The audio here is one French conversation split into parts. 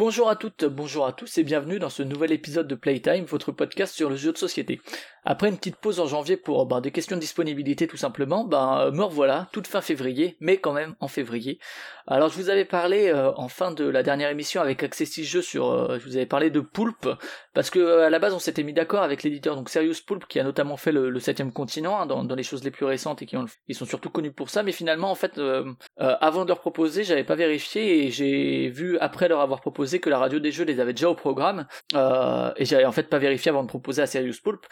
Bonjour à toutes, bonjour à tous et bienvenue dans ce nouvel épisode de Playtime, votre podcast sur le jeu de société. Après une petite pause en janvier pour bah, des questions de disponibilité tout simplement, ben euh, me revoilà, toute fin février, mais quand même en février. Alors je vous avais parlé euh, en fin de la dernière émission avec Access Jeux sur, euh, je vous avais parlé de Poulpe, parce que euh, à la base on s'était mis d'accord avec l'éditeur donc Serious Poulpe qui a notamment fait le, le septième continent hein, dans, dans les choses les plus récentes et qui ont, ils sont surtout connus pour ça, mais finalement en fait euh, euh, avant de leur proposer j'avais pas vérifié et j'ai vu après leur avoir proposé que la radio des jeux les avait déjà au programme euh, et j'avais en fait pas vérifié avant de proposer à Serious Poulpe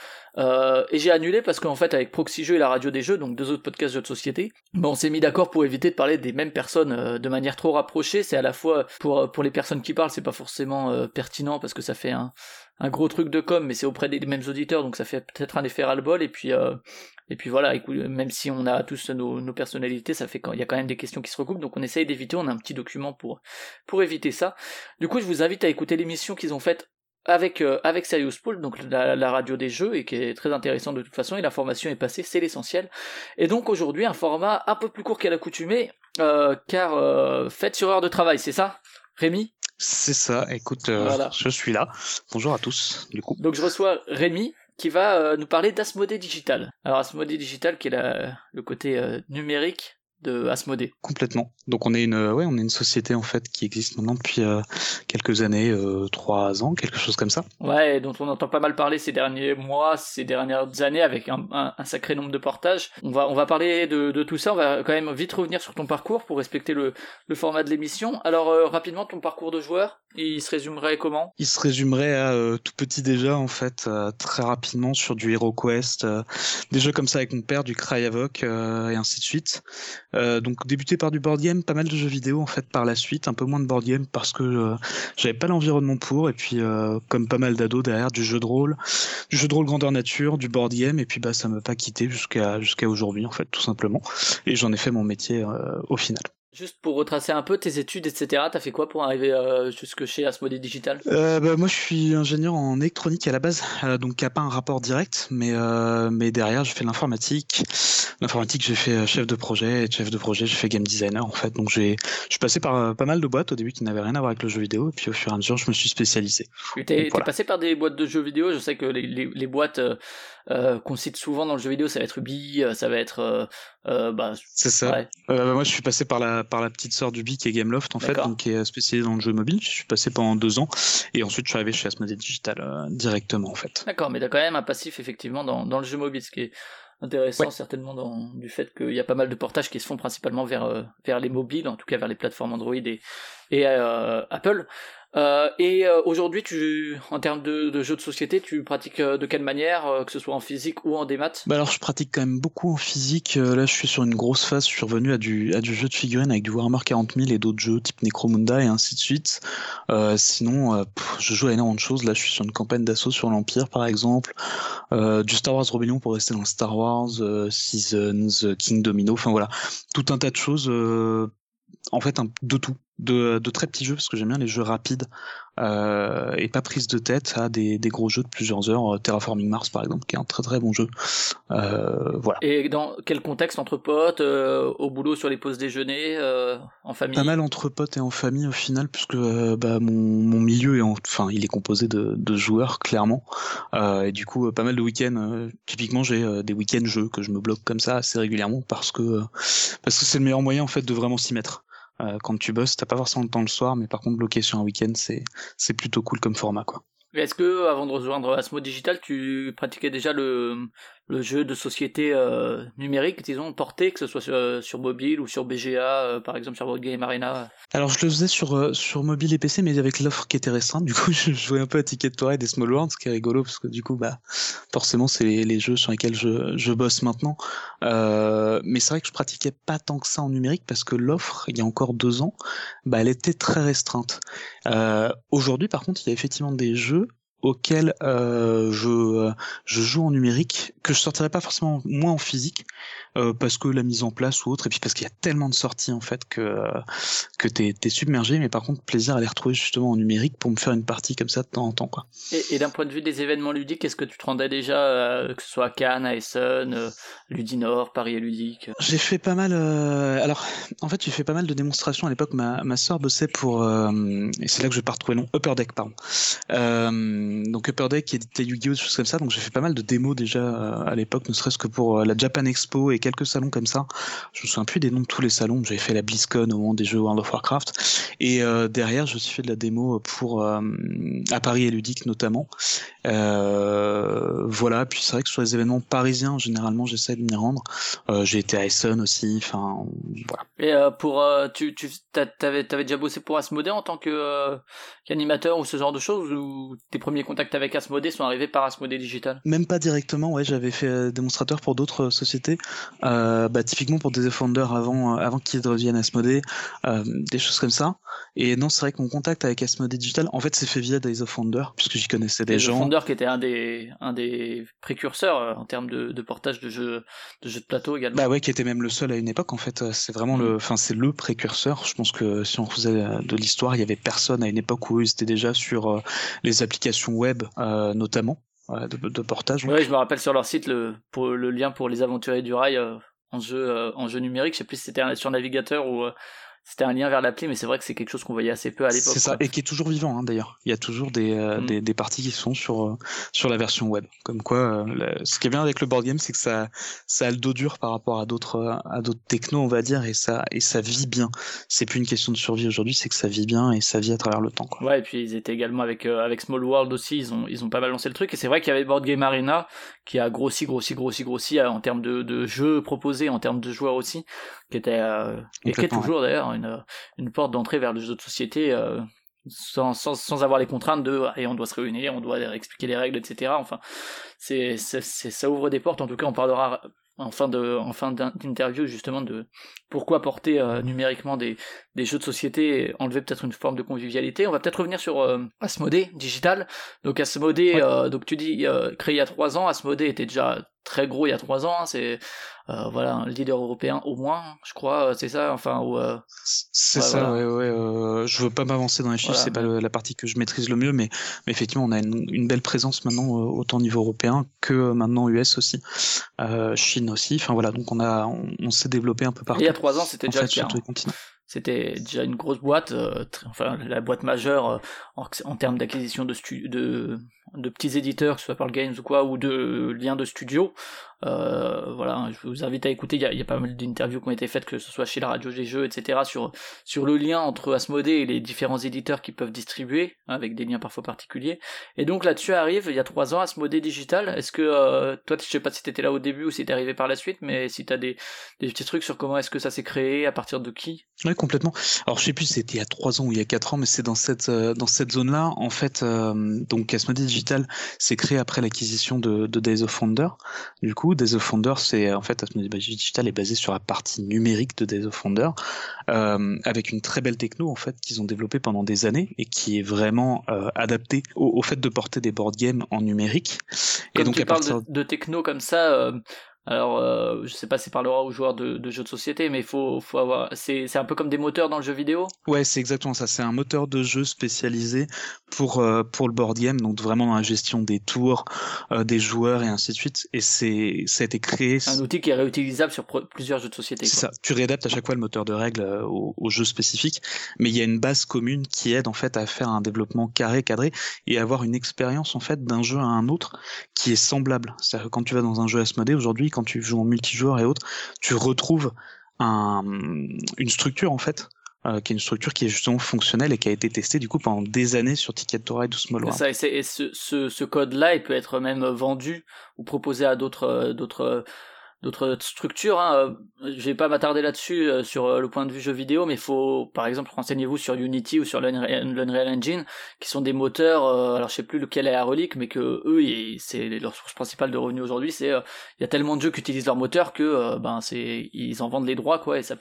euh, et j'ai annulé parce qu'en fait avec Proxy et la radio des jeux donc deux autres podcasts jeux de société bon on s'est mis d'accord pour éviter de parler des mêmes personnes euh, de manière trop rapprochée. C'est à la fois pour pour les personnes qui parlent c'est pas forcément euh, pertinent parce que ça fait un gros truc de com mais c'est auprès des mêmes auditeurs donc ça fait peut-être un effet ras-le-bol. Et puis euh, et puis voilà, même si on a tous nos, personnalités, ça fait qu'il y a quand même des questions qui se recoupent, donc on essaye d'éviter, on a un petit document pour, pour éviter ça. Du coup, je vous invite à écouter l'émission qu'ils ont faite avec, euh, avec Serious Pool, donc la, la radio des jeux, et qui est très intéressante de toute façon, et la formation est passée, c'est l'essentiel. Et donc aujourd'hui, un format un peu plus court qu'à l'accoutumée, euh, car euh, faites sur heure de travail, c'est ça Rémi? C'est ça, écoute, euh, Voilà. je suis là. Bonjour à tous, du coup. Donc je reçois Rémi qui va euh, nous parler d'Asmodée Digital. Alors Asmodée Digital qui est la- le côté euh, numérique de Asmodée. Complètement. Donc on est une, euh, ouais, on est une société en fait qui existe maintenant depuis euh, quelques années, euh, trois ans, quelque chose comme ça. Ouais, dont on entend pas mal parler ces derniers mois, ces dernières années avec un, un- un sacré nombre de portages. On va, on va parler de, de tout ça, on va quand même vite revenir sur ton parcours pour respecter le, le format de l'émission. Alors euh, rapidement, ton parcours de joueur, il se résumerait comment? Il se résumerait à euh, tout petit déjà en fait, euh, très rapidement sur du HeroQuest, euh, des jeux comme ça avec mon père, du Cry Havoc euh, et ainsi de suite. Euh, donc débuté par du board game, pas mal de jeux vidéo en fait par la suite, un peu moins de board game parce que euh, j'avais pas l'environnement pour. Et puis euh, comme pas mal d'ados derrière du jeu de rôle, du jeu de rôle grandeur nature, du board game. Et puis bah ça m'a pas quitté jusqu'à jusqu'à aujourd'hui en fait tout simplement. Et j'en ai fait mon métier euh, au final. Juste pour retracer un peu tes études, etc. T'as fait quoi pour arriver euh, jusque chez Asmodée Digital? Euh, bah, moi, je suis ingénieur en électronique à la base, euh, donc il n'y a pas un rapport direct, mais euh, mais derrière, j'ai fait de l'informatique. L'informatique, j'ai fait euh, chef de projet, et chef de projet, j'ai fait game designer en fait. Donc j'ai, je suis passé par euh, pas mal de boîtes au début qui n'avaient rien à voir avec le jeu vidéo, et puis au fur et à mesure, je me suis spécialisé. T'es Voilà. passé par des boîtes de jeux vidéo, je sais que les, les, les boîtes euh, qu'on cite souvent dans le jeu vidéo, ça va être Ubi, euh, ça va être... euh, euh, bah, C'est ça. ouais. Euh, bah, moi, je suis passé par la par la petite sœur du BIC qui est Gameloft en fait, donc qui est spécialisée dans le jeu mobile. Je suis passé pendant deux ans, et ensuite je suis arrivé chez Asmodee Digital euh, directement en fait. D'accord, mais t'as quand même un passif effectivement dans, dans le jeu mobile, ce qui est intéressant Ouais. certainement dans, du fait qu'il y a pas mal de portages qui se font principalement vers, vers les mobiles, en tout cas vers les plateformes Android et, et euh, Apple. Euh, et euh, aujourd'hui, tu, en termes de, de jeux de société, tu pratiques euh, de quelle manière, euh, que ce soit en physique ou en démat? Bah alors je pratique quand même beaucoup en physique. Euh, là je suis sur une grosse phase. Je suis revenu à du à du jeu de figurines avec du Warhammer 40 000 et d'autres jeux type Necromunda et ainsi de suite. Euh, sinon je joue à énormément de choses. Là je suis sur une campagne d'assaut sur l'Empire par exemple. Du Star Wars Rebellion pour rester dans Star Wars, Seasons, King Domino. Enfin voilà, tout un tas de choses. en fait un, de tout. De, de très petits jeux parce que j'aime bien les jeux rapides euh, et pas prise de tête à des, des gros jeux de plusieurs heures. Euh, Terraforming Mars par exemple qui est un très très bon jeu. Euh, voilà. Et dans quel contexte entre potes, euh, au boulot sur les pauses déjeuner, euh, en famille? Pas mal entre potes et en famille au final, puisque euh, bah, mon, mon milieu est en- enfin il est composé de, de joueurs clairement, Euh, et du coup pas mal de week-ends. euh, typiquement j'ai des week-ends jeux que je me bloque comme ça assez régulièrement parce que euh, parce que c'est le meilleur moyen en fait de vraiment s'y mettre. Euh, quand tu bosses, t'as pas forcément le temps le soir, mais par contre bloquer sur un week-end c'est c'est plutôt cool comme format quoi. Est-ce que, avant de rejoindre Asmo Digital, tu pratiquais déjà le, le jeu de société euh, numérique, disons, porté, que ce soit sur, euh, sur mobile ou sur BGA, euh, par exemple sur Board Game Arena Alors je le faisais sur, euh, sur mobile et PC, mais avec l'offre qui était restreinte, du coup je jouais un peu à Ticket to Ride et Small World, ce qui est rigolo, parce que du coup, bah, forcément, c'est les, les jeux sur lesquels je, je bosse maintenant. Euh, mais c'est vrai que je pratiquais pas tant que ça en numérique, parce que l'offre, il y a encore deux ans, bah, elle était très restreinte. Aujourd'hui, par contre, il y a effectivement des jeux auxquels euh, je, euh, je joue en numérique, que je sortirais pas forcément moins en physique, euh, parce que la mise en place ou autre, et puis parce qu'il y a tellement de sorties en fait que que t'es es submergé, mais par contre plaisir à les retrouver justement en numérique pour me faire une partie comme ça de temps en temps quoi. Et, d'un point de vue des événements ludiques, est-ce que tu te rendais déjà, que ce soit à Cannes, Ludinor, Paris et Ludique J'ai fait pas mal. euh, Alors, en fait, j'ai fait pas mal de démonstrations à l'époque. Ma ma sœur bossait pour euh, et c'est là que je vais pas retrouver le nom. Upper Deck, pardon. Euh, donc Upper Deck qui éditait Yu-Gi-Oh, des choses comme ça. Donc j'ai fait pas mal de démos déjà euh, à l'époque, ne serait-ce que pour euh, la Japan Expo et quelques salons comme ça. Je me souviens plus des noms de tous les salons. J'avais fait la BlizzCon au moment des jeux World of Warcraft. Et euh, derrière, je me suis fait de la démo pour à Paris et Ludique notamment. Voilà. Puis c'est vrai que sur les événements parisiens, généralement, j'essaie de m'y rendre. Euh, j'ai été à Essen aussi. Enfin, voilà. Et euh, pour, euh, tu, tu, t'avais, t'avais déjà bossé pour Asmodée en tant que qu'animateur ou ce genre de choses, ou tes premiers contacts avec Asmodée sont arrivés par Asmodée Digital? Même pas directement, ouais, j'avais fait démonstrateur pour d'autres sociétés, bah, typiquement pour des Founders avant, avant qu'ils Asmodee, euh, des choses comme ça. Et non, c'est vrai que mon contact avec Asmodee Digital, en fait, c'est fait via Days of Wonder, puisque j'y connaissais des gens. The Founder qui était un des, un des précurseurs en termes de, de portage de jeux, de jeux de plateau également. Bah ouais, qui était même le seul à une époque, en fait. euh, C'est vraiment Mm. le, enfin, c'est le précurseur. Je pense que si on faisait euh, de l'histoire, il y avait personne à une époque où ils étaient déjà sur euh, les applications web, euh, notamment, de, de portage. Ouais, je me rappelle sur leur site le, pour, le lien pour les aventuriers du rail euh, en jeu, euh, en jeu numérique. Je sais plus si c'était sur navigateur ou c'était un lien vers l'appli, mais c'est vrai que c'est quelque chose qu'on voyait assez peu à l'époque. C'est ça, quoi. et qui est toujours vivant hein, d'ailleurs. Il y a toujours des, euh, Mm. des, des parties qui sont sur, euh, sur la version web. Comme quoi, euh, la- ce qui est bien avec le board game, c'est que ça, ça a le dos dur par rapport à d'autres à d'autres technos, on va dire, et ça, et ça vit bien. C'est plus une question de survie aujourd'hui, c'est que ça vit bien et ça vit à travers le temps. Quoi. Ouais, et puis ils étaient également avec avec Small World aussi, ils ont ils ont pas mal lancé le truc et c'est vrai qu'il y avait Board Game Arena qui a grossi grossi grossi grossi en termes de, de jeux proposés, en termes de joueurs aussi, qui était et qui est toujours d'ailleurs une une porte d'entrée vers le jeu de société euh, sans, sans sans avoir les contraintes de et on doit se réunir, on doit expliquer les règles, etc. Enfin, c'est ça ouvre des portes. En tout cas, on parlera en fin de en fin d'in- d'interview justement de pourquoi porter euh, numériquement des des jeux de société enlever peut-être une forme de convivialité. On va peut-être revenir sur euh, Asmodée digital. Donc Asmodée, Ouais. euh, donc tu dis euh, créé il y a trois ans, Asmodée était déjà très gros il y a trois ans. hein, c'est euh, voilà un leader européen au moins, je crois. euh, C'est ça. Enfin ou euh, C'est Ouais, ça, voilà. ouais, ouais. Euh, je veux pas m'avancer dans les chiffres, Voilà, c'est pas mais- la partie que je maîtrise le mieux, mais, mais effectivement, on a une, une belle présence maintenant, euh, autant au niveau européen que maintenant US aussi, euh, Chine aussi. Enfin voilà, donc on a, on, on s'est développé un peu partout. il y a trois ans c'était déjà fait, le cas. hein. C'était déjà une grosse boîte, euh, enfin la boîte majeure euh, en, termes d'acquisition de, de de petits éditeurs, que ce soit par le Games ou quoi, ou de liens de studio. Euh, voilà, je vous invite à écouter. Il y y a pas mal d'interviews qui ont été faites, que ce soit chez la radio des jeux, etc. sur sur le lien entre Asmodée et les différents éditeurs qui peuvent distribuer, hein, avec des liens parfois particuliers. Et donc là-dessus arrive il y a trois ans Asmodée Digital. Est-ce que euh, toi, je sais pas si t'étais là au début ou si t'es arrivé par la suite, mais si t'as des des petits trucs sur comment est-ce que ça s'est créé, à partir de qui? Oui, complètement. Alors, je sais plus c'était il y a trois ans ou il y a quatre ans, mais c'est dans cette euh, dans cette zone-là. En fait, euh, donc Asmodee Digital s'est créé après l'acquisition de, de Days of Wonder. Du coup, Days of Wonder, c'est en fait Digital est basé sur la partie numérique de Days of Wonder, euh, avec une très belle techno en fait qu'ils ont développée pendant des années et qui est vraiment euh, adaptée au, au fait de porter des board games en numérique. Comme et donc tu à parles partir de, de techno comme ça, euh, alors euh, je sais pas si ça parlera aux joueurs de, de jeux de société, mais il faut, faut avoir. C'est c'est un peu comme des moteurs dans le jeu vidéo? Ouais, c'est exactement ça. C'est un moteur de jeu spécialisé pour euh, pour le board game, donc vraiment dans la gestion des tours, euh, des joueurs et ainsi de suite. Et c'est ça a été créé. Un outil qui est réutilisable sur plusieurs jeux de société. C'est ça. Tu réadaptes à chaque fois le moteur de règles euh, au, au jeu spécifique, mais il y a une base commune qui aide en fait à faire un développement carré, cadré et avoir une expérience en fait d'un jeu à un autre qui est semblable. C'est-à-dire que quand tu vas dans un jeu Asmodée aujourd'hui, quand tu joues en multijoueur et autres, tu retrouves un, une structure en fait euh, qui est une structure qui est justement fonctionnelle et qui a été testée du coup pendant des années sur Ticket to Ride ou Small. Ça, et, ce, ce, code-là, il peut être même vendu ou proposé à d'autres euh, d'autres d'autres structures. Hein. Euh, Je vais pas m'attarder là-dessus euh, sur euh, le point de vue jeu vidéo, mais faut, par exemple, renseignez-vous sur Unity ou sur l'Unreal Engine, qui sont des moteurs. alors je sais plus lequel est la relique, mais que eux, c'est leur source principale de revenus aujourd'hui. C'est il y a tellement de jeux qui utilisent leur moteur que ben c'est ils en vendent les droits quoi et ça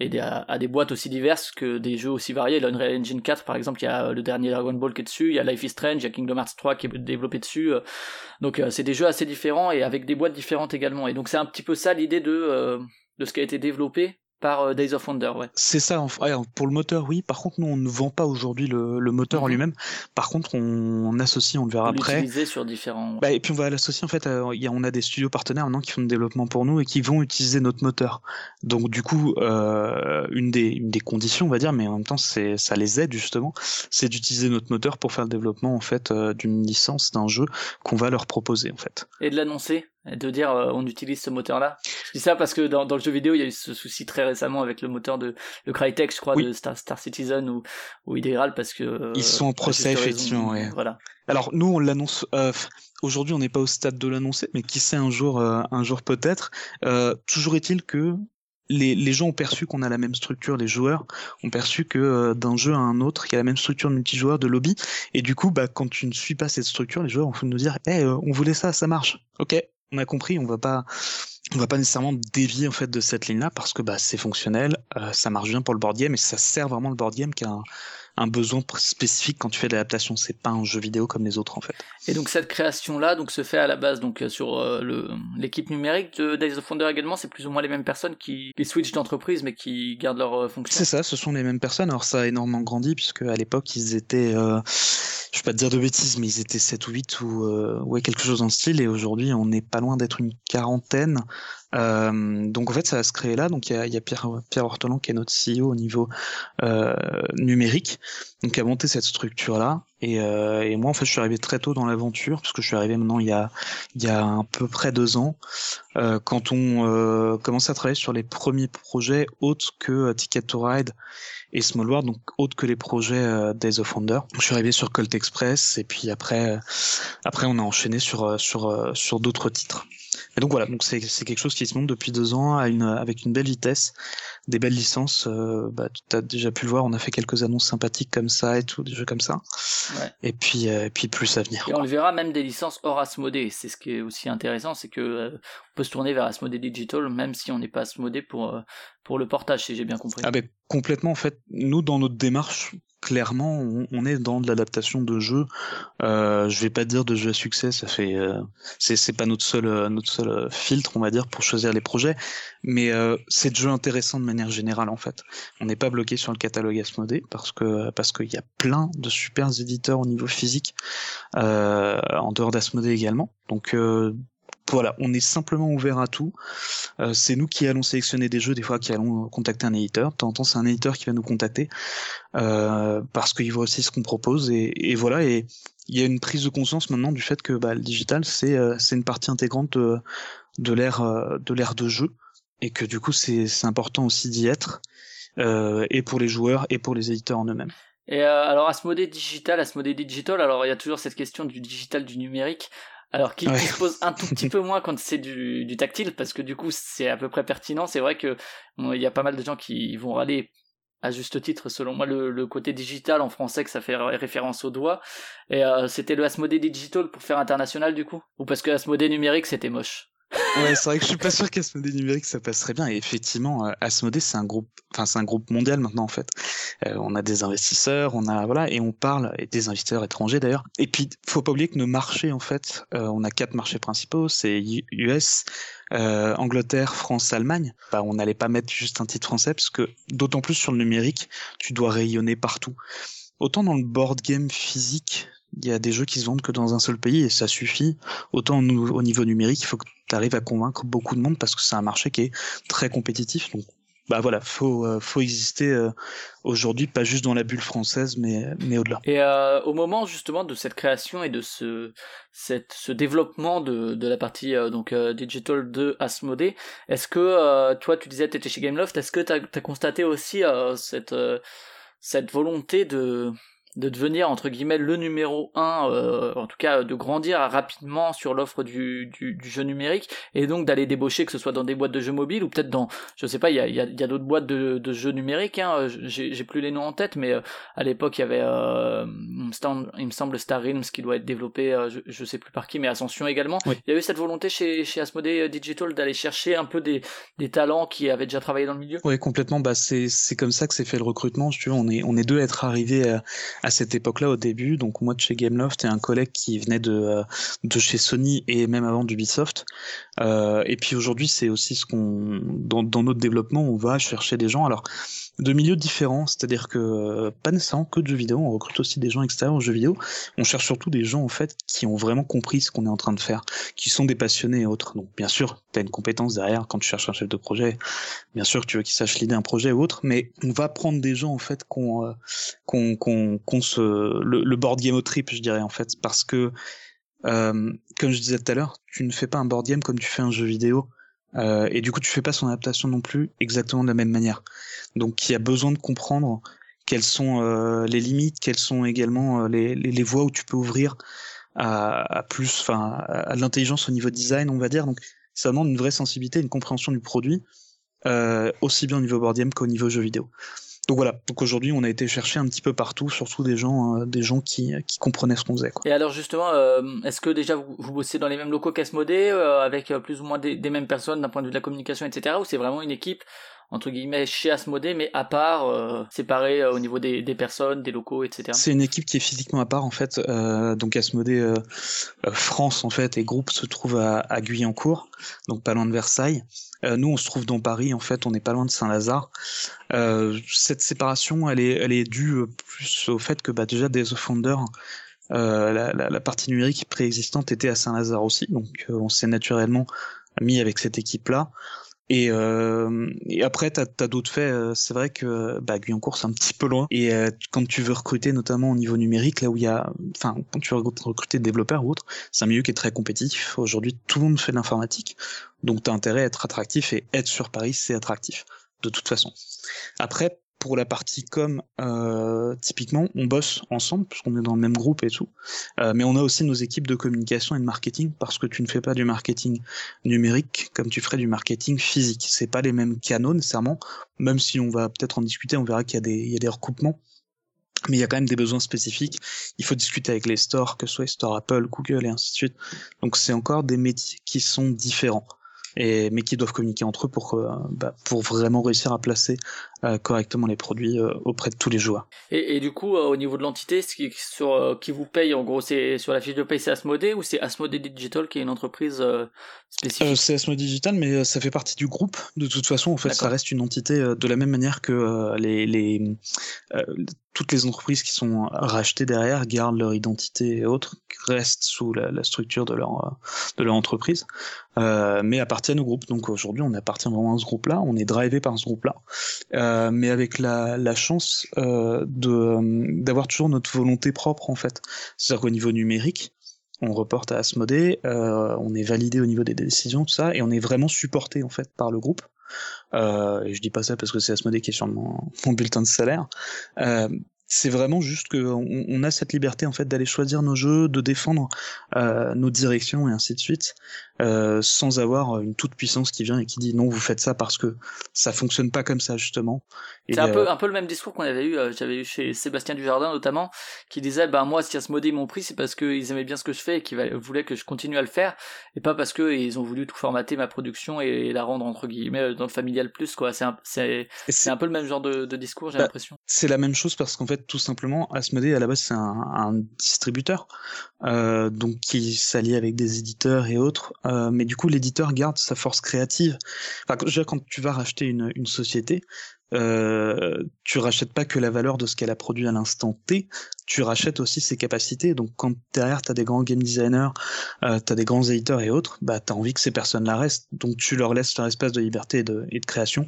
et à, des boîtes aussi diverses que des jeux aussi variés. L'Unreal Engine 4, par exemple, il y a euh, le dernier Dragon Ball qui est dessus, il y a Life is Strange, il y a Kingdom Hearts 3 qui est développé dessus. euh, donc euh, c'est des jeux assez différents et avec des boîtes différentes également. Et donc c'est un petit peu ça l'idée de, de ce qui a été développé par euh, Days of Wonder, ouais. C'est ça, pour le moteur, oui. Par contre, nous, on ne vend pas aujourd'hui le, le moteur en Mhm. lui-même. Par contre, on, on associe, on le verra Vous après. sur différents... Bah, et puis on va l'associer en fait, à- il y a- on a des studios partenaires maintenant qui font du développement pour nous et qui vont utiliser notre moteur. Donc du coup, euh, une, des, une des conditions, on va dire, mais en même temps ça les aide justement, c'est d'utiliser notre moteur pour faire le développement en fait euh, d'une licence d'un jeu qu'on va leur proposer en fait. Et de l'annoncer, de dire euh, on utilise ce moteur-là. Je dis ça parce que dans, dans le jeu vidéo, il y a eu ce souci très récemment avec le moteur de le Crytek, je crois, Oui. de Star, Star Citizen ou, ou Ideal parce que... euh, Ils sont en procès, raison, effectivement, ouais. Voilà. Alors nous on l'annonce. euh, Aujourd'hui on n'est pas au stade de l'annoncer, mais qui sait un jour, euh, un jour peut-être. Euh, toujours est-il que les, les gens ont perçu qu'on a la même structure, les joueurs ont perçu que euh, d'un jeu à un autre, il y a la même structure de multijoueur, de lobby, et du coup, bah, quand tu ne suis pas cette structure, les joueurs vont nous dire, eh, euh, on voulait ça, ça marche. Ok, on a compris, on va pas, on va pas nécessairement dévier en fait de cette ligne-là parce que bah c'est fonctionnel, euh, ça marche bien pour le board game et ça sert vraiment le board game qui a un besoin spécifique quand tu fais de l'adaptation. C'est pas un jeu vidéo comme les autres en fait. Et donc cette création-là donc se fait à la base donc euh, sur euh, le l'équipe numérique de Days of Wonder également, c'est plus ou moins les mêmes personnes qui, qui switchent d'entreprise mais qui gardent leur euh, fonction. C'est ça, ce sont les mêmes personnes. Alors ça a énormément grandi puisque à l'époque ils étaient, euh, je vais pas te dire de bêtises, mais ils étaient 7 ou 8 ou euh, ouais quelque chose dans le style. Et aujourd'hui on n'est pas loin d'être une quarantaine. Euh, donc en fait ça va se créer là. Donc il y a, y a Pierre Pierre Hortolon qui est notre CEO au niveau euh, numérique, donc qui a monté cette structure là. Et, euh, et moi en fait je suis arrivé très tôt dans l'aventure parce que je suis arrivé maintenant il y a il y a à peu près deux ans quand on commençait à travailler sur les premiers projets autres que Ticket to Ride et Small World, donc autres que les projets euh, Days of Wonder. Je suis arrivé sur Colt Express et puis après, après on a enchaîné sur sur sur d'autres titres. Et donc voilà, donc c'est quelque chose qui se monte depuis deux ans à une avec une belle vitesse, des belles licences. Euh, bah, tu as déjà pu le voir, on a fait quelques annonces sympathiques comme ça et tout, des jeux comme ça. Ouais. Et puis euh, et puis plus à venir. Et on le verra même des licences hors Asmodée. C'est ce qui est aussi intéressant, c'est que euh, on peut se tourner vers Asmodée Digital même si on n'est pas Asmodée pour pour le portage, si j'ai bien compris. Ah ben complètement en fait. Nous dans notre démarche, clairement, on, est dans de l'adaptation de jeux. Euh, je vais pas dire de jeux à succès, ça fait euh, c'est pas notre seul euh, notre seul euh, filtre on va dire pour choisir les projets, mais c'est de jeux intéressants de manière générale en fait. On n'est pas bloqué sur le catalogue Asmodée parce que parce qu'il y a plein de super éditeurs au niveau physique en dehors d'Asmodée également. Donc voilà, on est simplement ouvert à tout. Euh, c'est nous qui allons sélectionner des jeux, des fois qui allons contacter un éditeur. De temps en temps, c'est un éditeur qui va nous contacter euh, parce qu'il voit aussi ce qu'on propose et, voilà. Et il y a une prise de conscience maintenant du fait que bah, le digital c'est euh, une partie intégrante de, de l'ère euh, de de jeu et que du coup c'est c'est important aussi d'y être euh, et pour les joueurs et pour les éditeurs en eux-mêmes. Et euh, alors Asmodée Digital, Asmodée Digital, alors il y a toujours cette question du digital, du numérique. Alors qui, qui Ouais. se pose un tout petit peu moins quand c'est du, du tactile, parce que du coup c'est à peu près pertinent. C'est vrai que bon, il y a pas mal de gens qui vont râler à juste titre, selon moi, le, le côté digital en français que ça fait ré- référence au doigt. Et euh, c'était le Asmodée Digital pour faire international du coup? Ou parce que Asmodée numérique c'était moche? Ouais, c'est vrai que je suis pas sûr qu'Asmodée numérique ça passerait bien. Et effectivement, euh, Asmodée c'est un groupe, enfin c'est un groupe mondial maintenant en fait. Euh, on a des investisseurs, on a voilà, et on parle et des investisseurs étrangers d'ailleurs. Et puis faut pas oublier que nos marchés en fait, euh, on a quatre marchés principaux, c'est US, euh, Angleterre, France, Allemagne. Bah, on n'allait pas mettre juste un titre français parce que d'autant plus sur le numérique, tu dois rayonner partout. Autant dans le board game physique, il y a des jeux qui se vendent que dans un seul pays et ça suffit. Autant au au niveau numérique, il faut que tu arrives à convaincre beaucoup de monde parce que c'est un marché qui est très compétitif. Donc bah voilà, faut euh, faut exister euh, aujourd'hui, pas juste dans la bulle française, mais mais au-delà. Et euh, au moment justement de cette création et de ce cette, ce développement de, de la partie donc digital de Asmodee, est-ce que toi tu disais tu étais chez Gameloft, est-ce que tu as, constaté aussi cette cette volonté de de devenir entre guillemets le numéro un, euh, en tout cas de grandir rapidement sur l'offre du, du, du jeu numérique et donc d'aller débaucher que ce soit dans des boîtes de jeux mobiles ou peut-être dans je sais pas il y a, il y a, y a d'autres boîtes de, de jeux numériques hein, j'ai j'ai plus les noms en tête mais euh, à l'époque il y avait euh, il me semble- Star Realms qui doit être développé euh, je, je sais plus par qui mais Ascension également Oui. il y a eu cette volonté chez chez Asmodee Digital d'aller chercher un peu des des talents qui avaient déjà travaillé dans le milieu Ouais, complètement. Bah, c'est c'est comme ça que s'est fait le recrutement. Si tu veux, on est on est deux à être arrivés à, à cette époque-là au début. Donc moi de chez Gameloft et un collègue qui venait de euh, de chez Sony et même avant d'Ubisoft. Euh, et puis aujourd'hui, c'est aussi ce qu'on dans dans notre développement, on va chercher des gens. Alors de milieux différents, c'est-à-dire que euh, pas nécessairement que de jeux vidéo, on recrute aussi des gens extérieurs aux jeux vidéo. On cherche surtout des gens en fait qui ont vraiment compris ce qu'on est en train de faire, qui sont des passionnés et autres. Donc bien sûr, tu as une compétence derrière quand tu cherches un chef de projet, bien sûr tu veux qu'ils sachent l'idée un projet ou autre, mais on va prendre des gens en fait qu'on euh, qu'on qu'on qu'on se le, le board game au trip, je dirais en fait, parce que euh, comme je disais tout à l'heure, tu ne fais pas un board game comme tu fais un jeu vidéo. Euh, et du coup, tu fais pas son adaptation non plus exactement de la même manière. Donc, il y a besoin de comprendre quelles sont euh, les limites, quelles sont également euh, les, les, les voies où tu peux ouvrir à, à plus, enfin, à, à l'intelligence au niveau design, on va dire. Donc, ça demande une vraie sensibilité, une compréhension du produit, euh, aussi bien au niveau board game qu'au niveau jeu vidéo. Donc voilà. Donc aujourd'hui, on a été chercher un petit peu partout, surtout des gens, euh, des gens qui, comprenaient ce qu'on faisait. Quoi. Et alors justement, euh, est-ce que déjà vous, vous bossez dans les mêmes locaux qu'Asmodée, euh, avec plus ou moins des mêmes personnes d'un point de vue de la communication, etc. Ou c'est vraiment une équipe entre guillemets chez Asmodée, mais à part, euh, séparée euh, au niveau des, des personnes, des locaux, etc. C'est une équipe qui est physiquement à part en fait. Euh, donc Asmodée euh, euh, France en fait et groupe se trouve à, à Guyancourt, donc pas loin de Versailles. Euh, nous on se trouve dans Paris en fait, on n'est pas loin de Saint-Lazare. Cette séparation elle est elle est due plus au fait que bah déjà Days of Founder euh, la, la, la partie numérique préexistante était à Saint-Lazare aussi, donc euh, on s'est naturellement mis avec cette équipe là. Et, euh, et après, t'as as, d'autres faits. euh, C'est vrai que bah, Guyancourt, c'est un petit peu loin. Et euh, quand tu veux recruter, notamment au niveau numérique, là où il y a, enfin, quand tu veux recruter des développeurs ou autre, c'est un milieu qui est très compétitif. Aujourd'hui, tout le monde fait de l'informatique, donc t'as intérêt à être attractif et être sur Paris, c'est attractif de toute façon. Après, pour la partie com, euh, typiquement, on bosse ensemble puisqu'on est dans le même groupe et tout. Euh, mais on a aussi nos équipes de communication et de marketing parce que tu ne fais pas du marketing numérique comme tu ferais du marketing physique. C'est pas les mêmes canaux nécessairement, même si on va peut-être en discuter, on verra qu'il y a des, y a des recoupements. Mais il y a quand même des besoins spécifiques. Il faut discuter avec les stores, que ce soit les stores Apple, Google et ainsi de suite. Donc c'est encore des métiers qui sont différents. Et, mais qui doivent communiquer entre eux pour, euh, bah, pour vraiment réussir à placer correctement les produits euh, auprès de tous les joueurs. Et, et du coup, euh, au niveau de l'entité, ce qui, sur, euh, qui vous paye, en gros, c'est sur la fiche de paye, c'est Asmodée ou c'est Asmodée Digital qui est une entreprise euh, spécifique? Euh, c'est Asmo Digital, mais euh, ça fait partie du groupe. De toute façon, en fait, ça reste une entité euh, de la même manière que euh, les, les euh, toutes les entreprises qui sont rachetées derrière gardent leur identité et autres, restent sous la, la structure de leur euh, de leur entreprise, euh, mais appartiennent au groupe. Donc aujourd'hui, on appartient vraiment à ce groupe-là. On est drivé par ce groupe-là, euh, mais avec la, chance euh, de euh, d'avoir toujours notre volonté propre en fait. C'est-à-dire qu'au niveau numérique on reporte à Asmodée, euh, on est validé au niveau des décisions, tout ça, et on est vraiment supporté en fait par le groupe. Euh, et je dis pas ça parce que c'est Asmodée qui est sur mon bulletin de salaire. Euh, c'est vraiment juste que on, a cette liberté en fait d'aller choisir nos jeux, de défendre euh, nos directions et ainsi de suite, euh, sans avoir une toute puissance qui vient et qui dit non vous faites ça parce que ça fonctionne pas comme ça justement. C'est un euh, peu, un peu le même discours qu'on avait eu, euh, j'avais eu chez Sébastien Dujardin notamment, qui disait, bah moi, si Asmodée m'ont pris, c'est parce qu'ils aimaient bien ce que je fais et qu'ils voulaient que je continue à le faire, et pas parce que ils ont voulu tout formater ma production et la rendre entre guillemets dans le familial plus quoi. C'est un, c'est, un peu le même genre de, de discours, j'ai Bah, l'impression. C'est la même chose parce qu'en fait, tout simplement, Asmodee à la base c'est un, distributeur, euh, donc qui s'allie avec des éditeurs et autres. Euh, mais du coup, l'éditeur garde sa force créative. Enfin, dire, quand tu vas racheter une, société, euh, tu rachètes pas que la valeur de ce qu'elle a produit à l'instant T, tu rachètes aussi ses capacités. Donc quand derrière t'as des grands game designers, euh, t'as des grands éditeurs et autres, bah t'as envie que ces personnes-là restent. Donc tu leur laisses leur espace de liberté et de création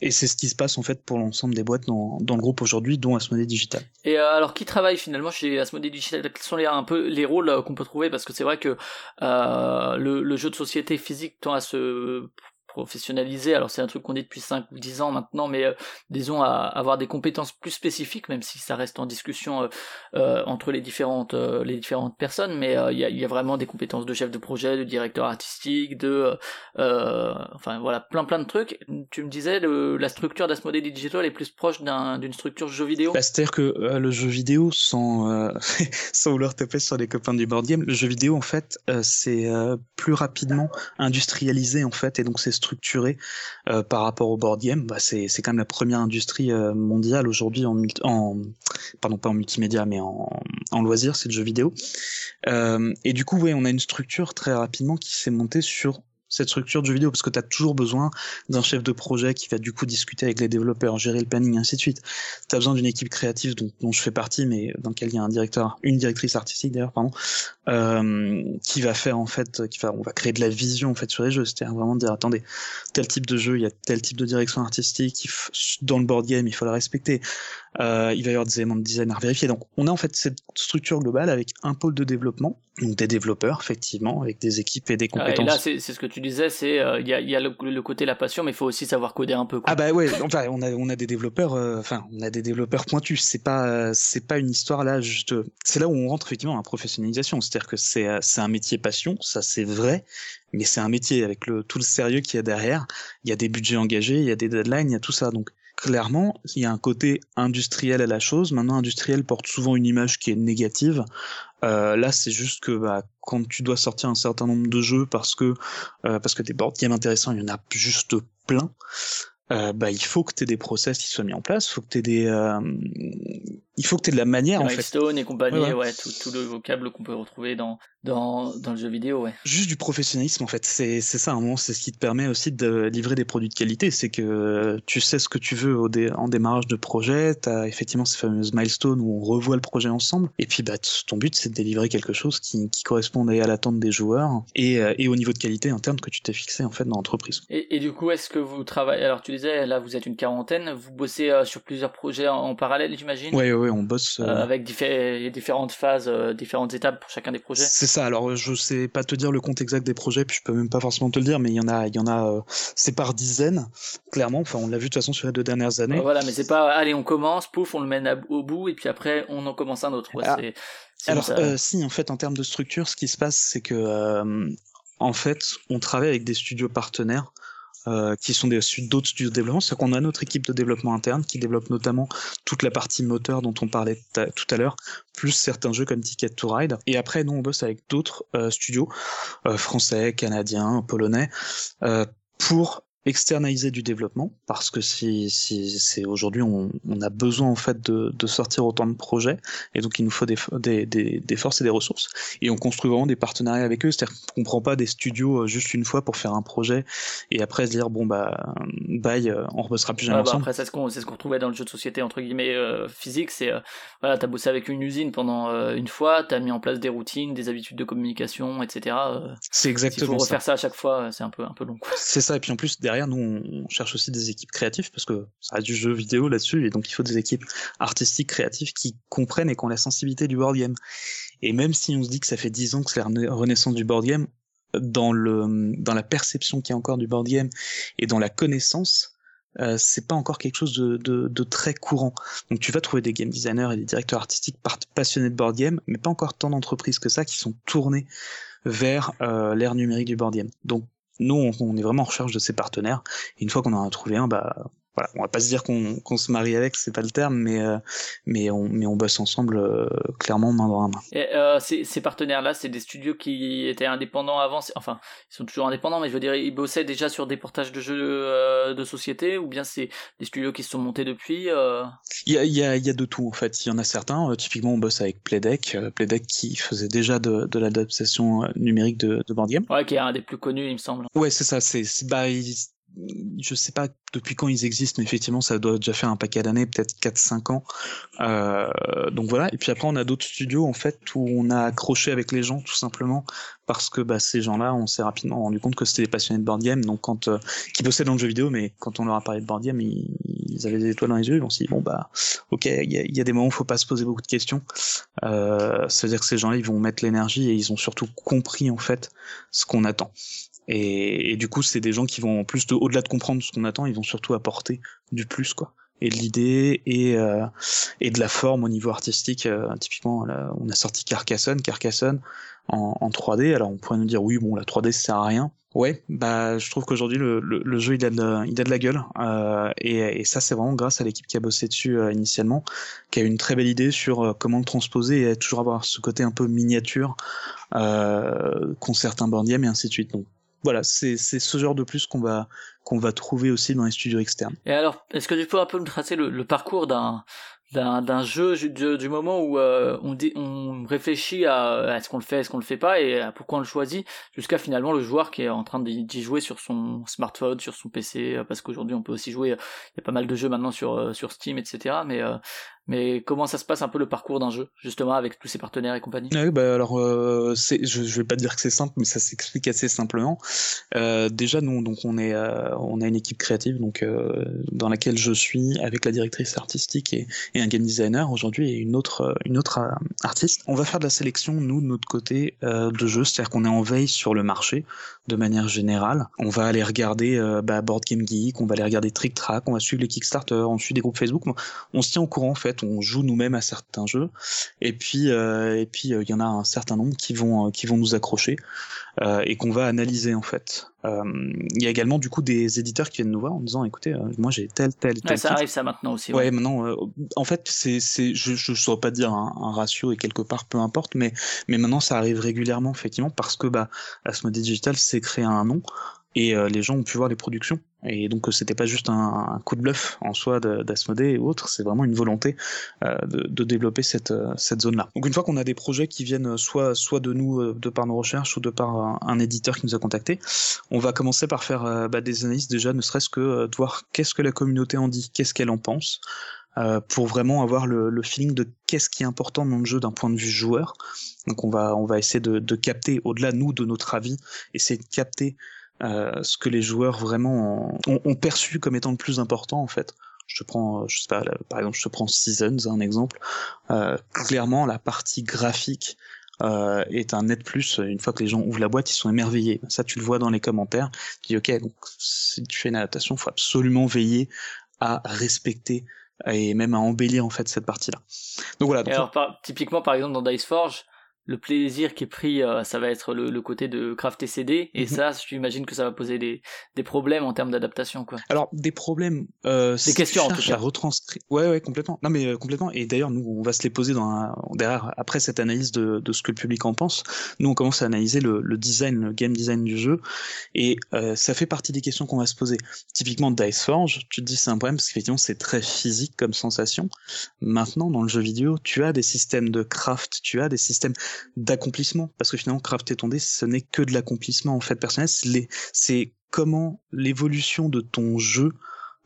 Et c'est ce qui se passe en fait pour l'ensemble des boîtes dans, dans le groupe aujourd'hui, dont Asmodee Digital. Et euh, alors, qui travaille finalement chez Asmodee Digital? Quels sont les, un peu les rôles euh, qu'on peut trouver? Parce que c'est vrai que euh, le, le jeu de société physique tend à se professionnaliser. Alors c'est un truc qu'on dit depuis 5 ou 10 ans maintenant, mais euh, disons à avoir des compétences plus spécifiques, même si ça reste en discussion euh, euh, entre les différentes les différentes personnes. Mais il y a, y, a, vraiment des compétences de chef de projet, de directeur artistique, de enfin voilà plein plein de trucs. Tu me disais la structure d'Asmodee Digital est plus proche d'une structure jeu vidéo? C'est-à-dire que le jeu vidéo, sans sans vouloir taper sur les copains du board game, le jeu vidéo en fait c'est plus rapidement industrialisé en fait, et donc c'est euh, par rapport au board game. Bah, c'est c'est quand même la première industrie euh, mondiale aujourd'hui en, pardon pas en multimédia mais en, en loisirs, c'est le jeu vidéo. Euh, et du coup, ouais, on a une structure très rapidement qui s'est montée sur cette structure jeu vidéo parce que tu as toujours besoin d'un chef de projet qui va du coup discuter avec les développeurs, gérer le planning, ainsi de suite. Tu as besoin d'une équipe créative dont, dont, je fais partie, mais dans laquelle il y a un directeur, une directrice artistique d'ailleurs, pardon, euh, qui va faire en fait, qui va, on va créer de la vision en fait sur les jeux, c'est-à-dire vraiment dire attendez, tel type de jeu, il y a tel type de direction artistique, dans le board game, il faut la respecter. Euh, il va y avoir des éléments de design à vérifier. Donc on a en fait cette structure globale avec un pôle de développement, donc des développeurs effectivement, avec des équipes et des compétences. et là c'est ce que tu disais, c'est il euh, y, a, y a le, le, côté la passion, mais il faut aussi savoir coder un peu. Quoi. Ah bah ouais, enfin on a on a des développeurs, euh, enfin on a des développeurs pointus. C'est pas c'est pas une histoire là juste. C'est là où on rentre effectivement la professionnalisation, c'est-à-dire que c'est c'est un métier passion, ça c'est vrai, mais c'est un métier avec le tout le sérieux qu'il y a derrière. Il y a des budgets engagés, il y a des deadlines, il y a tout ça. Donc clairement, il y a un côté industriel à la chose. Maintenant, industriel porte souvent une image qui est négative. Euh, là, c'est juste que bah, quand tu dois sortir un certain nombre de jeux parce que euh, parce que des board games intéressants, il y en a juste plein. Euh, bah, il faut que tu aies des process qui soient mis en place, faut que tu des euh, il faut que tu aies de la manière en fait. Stone et compagnie, ouais, ouais tout, tout, le vocable qu'on peut retrouver dans dans, dans le jeu vidéo, ouais. Juste du professionnalisme, en fait. C'est, c'est ça, un moment, c'est ce qui te permet aussi de livrer des produits de qualité. C'est que tu sais ce que tu veux au dé, en démarrage de projet. Tu as effectivement ces fameuses milestones où on revoit le projet ensemble. Et puis, bah, ton but, c'est de délivrer quelque chose qui, qui corresponde à l'attente des joueurs et, euh, et au niveau de qualité interne que tu t'es fixé, en fait, dans l'entreprise. Et, et du coup, est-ce que vous travaillez, alors tu disais, là, vous êtes une quarantaine, vous bossez euh, sur plusieurs projets en, en parallèle, j'imagine? Ouais, ouais, on bosse. Euh... avec diffé différentes phases, euh, différentes étapes pour chacun des projets? C'est ça. Alors, je sais pas te dire le compte exact des projets, puis je peux même pas forcément te le dire, mais il y en a, il y en a, euh, c'est par dizaines, clairement. Enfin, on l'a vu de toute façon sur les deux dernières années. voilà, mais c'est pas, allez, on commence, pouf, on le mène à, au bout, et puis après, on en commence un autre. Ouais, ah, alors, euh, si, en fait, en termes de structure, ce qui se passe, c'est que, euh, en fait, on travaille avec des studios partenaires euh, qui sont des d'autres studios de développement. C'est qu'on a notre équipe de développement interne qui développe notamment toute la partie moteur dont on parlait tout à l'heure, plus certains jeux comme Ticket to Ride. Et après, nous, on bosse avec d'autres euh, studios euh, français, canadiens, polonais, euh, pour externaliser du développement parce que si, si c'est aujourd'hui on, on, a besoin en fait de, de, sortir autant de projets et donc il nous faut des, des, des, des, forces et des ressources et on construit vraiment des partenariats avec eux c'est-à-dire qu'on prend pas des studios euh, juste une fois pour faire un projet et après se dire bon bah bye euh, on rebossera plus jamais ah bah ensemble. après c'est ce qu'on c'est ce qu'on trouvait dans le jeu de société entre guillemets euh, physique c'est euh, voilà t'as bossé avec une usine pendant euh, une fois t'as mis en place des routines des habitudes de communication etc c'est exactement il faut refaire ça, ça à chaque fois c'est un peu un peu long c'est ça et puis en plus derrière nous, on cherche aussi des équipes créatives parce que ça a du jeu vidéo là-dessus et donc il faut des équipes artistiques créatives qui comprennent et qui ont la sensibilité du board game. Et même si on se dit que ça fait dix ans que c'est la renaissance du board game, dans le dans la perception qu'il y a encore du board game et dans la connaissance, euh, c'est pas encore quelque chose de, très courant. Donc tu vas trouver des game designers et des directeurs artistiques passionnés de board game, mais pas encore tant d'entreprises que ça qui sont tournées vers euh, l'ère numérique du board game. Donc nous, on, est vraiment en recherche de ces partenaires. Et une fois qu'on en a trouvé un, bah voilà, on va pas se dire qu'on qu se marie avec, c'est pas le terme, mais euh, mais on mais on bosse ensemble euh, clairement main dans la main. Et euh, ces, ces partenaires-là, c'est des studios qui étaient indépendants avant, enfin ils sont toujours indépendants, mais je veux dire ils bossaient déjà sur des portages de jeux euh, de société, ou bien c'est des studios qui se sont montés depuis. Euh? Il y a il y a il y a de tout en fait. Il y en a certains. typiquement, on bosse avec Playdeck, Playdeck qui faisait déjà de, de l'adaptation numérique de, de board game. Ouais, qui est un des plus connus, il me semble. Ouais, c'est ça. C'est bah, je sais pas depuis quand ils existent, mais effectivement, ça doit déjà faire un paquet d'années, peut-être 4-5 ans. Euh, donc voilà. Et puis après, on a d'autres studios, en fait, où on a accroché avec les gens, tout simplement, parce que bah, ces gens-là, on s'est rapidement rendu compte que c'était des passionnés de board donc quand, euh, qui bossaient dans le jeu vidéo, mais quand on leur a parlé de board ils, ils avaient des étoiles dans les yeux, on s'est dit, bon, bah, ok, il y a, y a, des moments où faut pas se poser beaucoup de questions. Euh, C'est-à-dire que ces gens-là, ils vont mettre l'énergie et ils ont surtout compris, en fait, ce qu'on attend. Et, du coup, c'est des gens qui vont, plus de, au-delà de comprendre ce qu'on attend, ils vont surtout apporter du plus, quoi. Et de l'idée et, euh, et de la forme au niveau artistique. Euh, typiquement, là, on a sorti Carcassonne, Carcassonne en, en, 3D. Alors, on pourrait nous dire, oui, bon, la 3D, ça sert à rien. Ouais, bah, je trouve qu'aujourd'hui, le, le, le, jeu, il a de la, il a de la gueule. Euh, et, et, ça, c'est vraiment grâce à l'équipe qui a bossé dessus euh, initialement, qui a une très belle idée sur euh, comment le transposer et toujours avoir ce côté un peu miniature euh, board games et ainsi de suite. Donc, voilà, c'est ce genre de plus qu'on va qu'on va trouver aussi dans les studios externes. Et alors, est-ce que tu peux un peu me tracer le, parcours d'un d'un jeu du, moment où euh, on, dit, on réfléchit à est-ce qu'on le fait, est-ce qu'on le fait pas et à pourquoi on le choisit, jusqu'à finalement le joueur qui est en train d'y jouer sur son smartphone, sur son PC, euh, parce qu'aujourd'hui on peut aussi jouer, il y a pas mal de jeux maintenant sur euh, sur Steam, etc. Mais mais comment ça se passe un peu le parcours d'un jeu, justement, avec tous ses partenaires et compagnie? Oui, bah alors, euh, je, je vais pas dire que c'est simple, mais ça s'explique assez simplement. Euh, déjà, nous, donc, on est, euh, on a une équipe créative, donc euh, dans laquelle je suis avec la directrice artistique et, et un game designer aujourd'hui et une autre, une autre euh, artiste. On va faire de la sélection, nous, de notre côté, euh, de jeux, c'est-à-dire qu'on est en veille sur le marché de manière générale. On va aller regarder bah, Board Game Geek, on va aller regarder Trick Track, on va suivre les Kickstarter, on suit des groupes Facebook. On se tient au courant, en fait on joue nous-mêmes à certains jeux et puis euh, et puis il euh, y en a un certain nombre qui vont euh, qui vont nous accrocher euh, et qu'on va analyser en fait. Il y a également du coup des éditeurs qui viennent nous voir en disant écoutez moi j'ai tel tel tel. Ouais, ça arrive ça maintenant aussi. Ouais, ouais maintenant en fait c'est c'est je je saurais pas dire un, un, ratio et quelque part peu importe mais mais maintenant ça arrive régulièrement effectivement parce que bah Asmodee Digital s'est créé un nom et euh, les gens ont pu voir les productions. Et donc c'était pas juste un, un, coup de bluff en soi d'Asmodée et autres, c'est vraiment une volonté euh, de, de, développer cette, euh, cette zone-là. Donc une fois qu'on a des projets qui viennent soit, soit de nous, euh, de par nos recherches, ou de par un, éditeur qui nous a contactés, on va commencer par faire bah, des analyses déjà, ne serait-ce que de voir qu'est-ce que la communauté en dit, qu'est-ce qu'elle en pense, euh, pour vraiment avoir le, le feeling de qu'est-ce qui est important dans le jeu d'un point de vue joueur. Donc on va, on va essayer de, de capter, au-delà nous de notre avis, essayer de capter euh, ce que les joueurs vraiment ont, ont, perçu comme étant le plus important en fait. Je te prends, je sais pas, par exemple, je te prends Seasons, un exemple. Euh, clairement, la partie graphique euh, est un net plus. Une fois que les gens ouvrent la boîte, ils sont émerveillés. Ça, tu le vois dans les commentaires. Tu dis, ok, donc si tu fais une adaptation, faut absolument veiller à respecter et même à embellir en fait cette partie-là. Donc voilà. Donc, alors, par, typiquement, par exemple, dans Dice Forge, le plaisir qui est pris, euh, ça va être le, le, côté de crafter CD, et mm -hmm. ça, j'imagine que ça va poser des, des problèmes en termes d'adaptation, quoi. Alors, des problèmes, euh, des questions en tout cas. à retranscrire. Ouais, ouais, complètement. Non, mais euh, complètement. Et d'ailleurs, nous, on va se les poser dans un... derrière, après cette analyse de, de ce que le public en pense, nous, on commence à analyser le, le design, le game design du jeu, et euh, ça fait partie des questions qu'on va se poser. Typiquement, Dice Forge, tu te dis c'est un problème parce qu'effectivement, c'est très physique comme sensation. Maintenant, dans le jeu vidéo, tu as des systèmes de craft, tu as des systèmes d'accomplissement parce que finalement crafter ton dé ce n'est que de l'accomplissement en fait personnel c'est comment l'évolution de ton jeu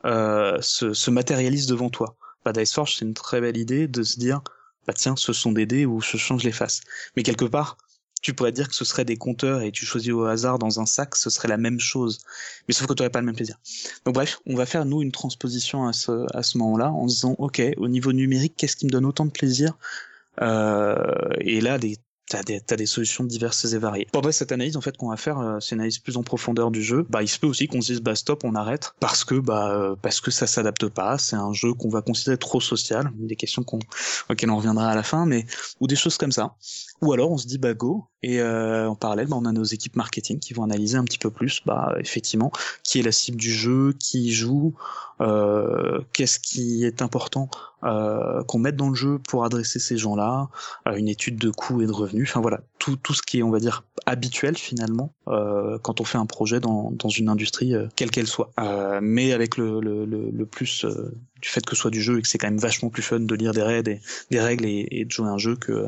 euh, se, se, matérialise devant toi bah, Dice Forge c'est une très belle idée de se dire bah tiens ce sont des dés où je change les faces mais quelque part tu pourrais dire que ce serait des compteurs et tu choisis au hasard dans un sac, ce serait la même chose. Mais sauf que tu n'aurais pas le même plaisir. Donc bref, on va faire nous une transposition à ce, à ce moment-là en disant, ok, au niveau numérique, qu'est-ce qui me donne autant de plaisir Et là, les T'as des, as des solutions diverses et variées. Pendant cette analyse, en fait, qu'on va faire, euh, c'est une analyse plus en profondeur du jeu. Bah, il se peut aussi qu'on se dise, bah, stop, on arrête, parce que, bah, euh, parce que ça s'adapte pas. C'est un jeu qu'on va considérer trop social. Des questions qu'on, auxquelles on reviendra à la fin, mais, ou des choses comme ça. Ou alors, on se dit, bah, go. Et, euh, en parallèle, bah, on a nos équipes marketing qui vont analyser un petit peu plus, bah, effectivement, qui est la cible du jeu, qui joue, euh, qu'est-ce qui est important euh, qu'on mette dans le jeu pour adresser ces gens-là, euh, une étude de coûts et de revenus, enfin voilà, tout, tout ce qui est, on va dire, habituel finalement euh, quand on fait un projet dans, dans une industrie euh, quelle qu'elle soit. Mais avec le, le, le, plus du fait que ce soit du jeu et que c'est quand même vachement plus fun de lire des règles et, des règles et de jouer un jeu que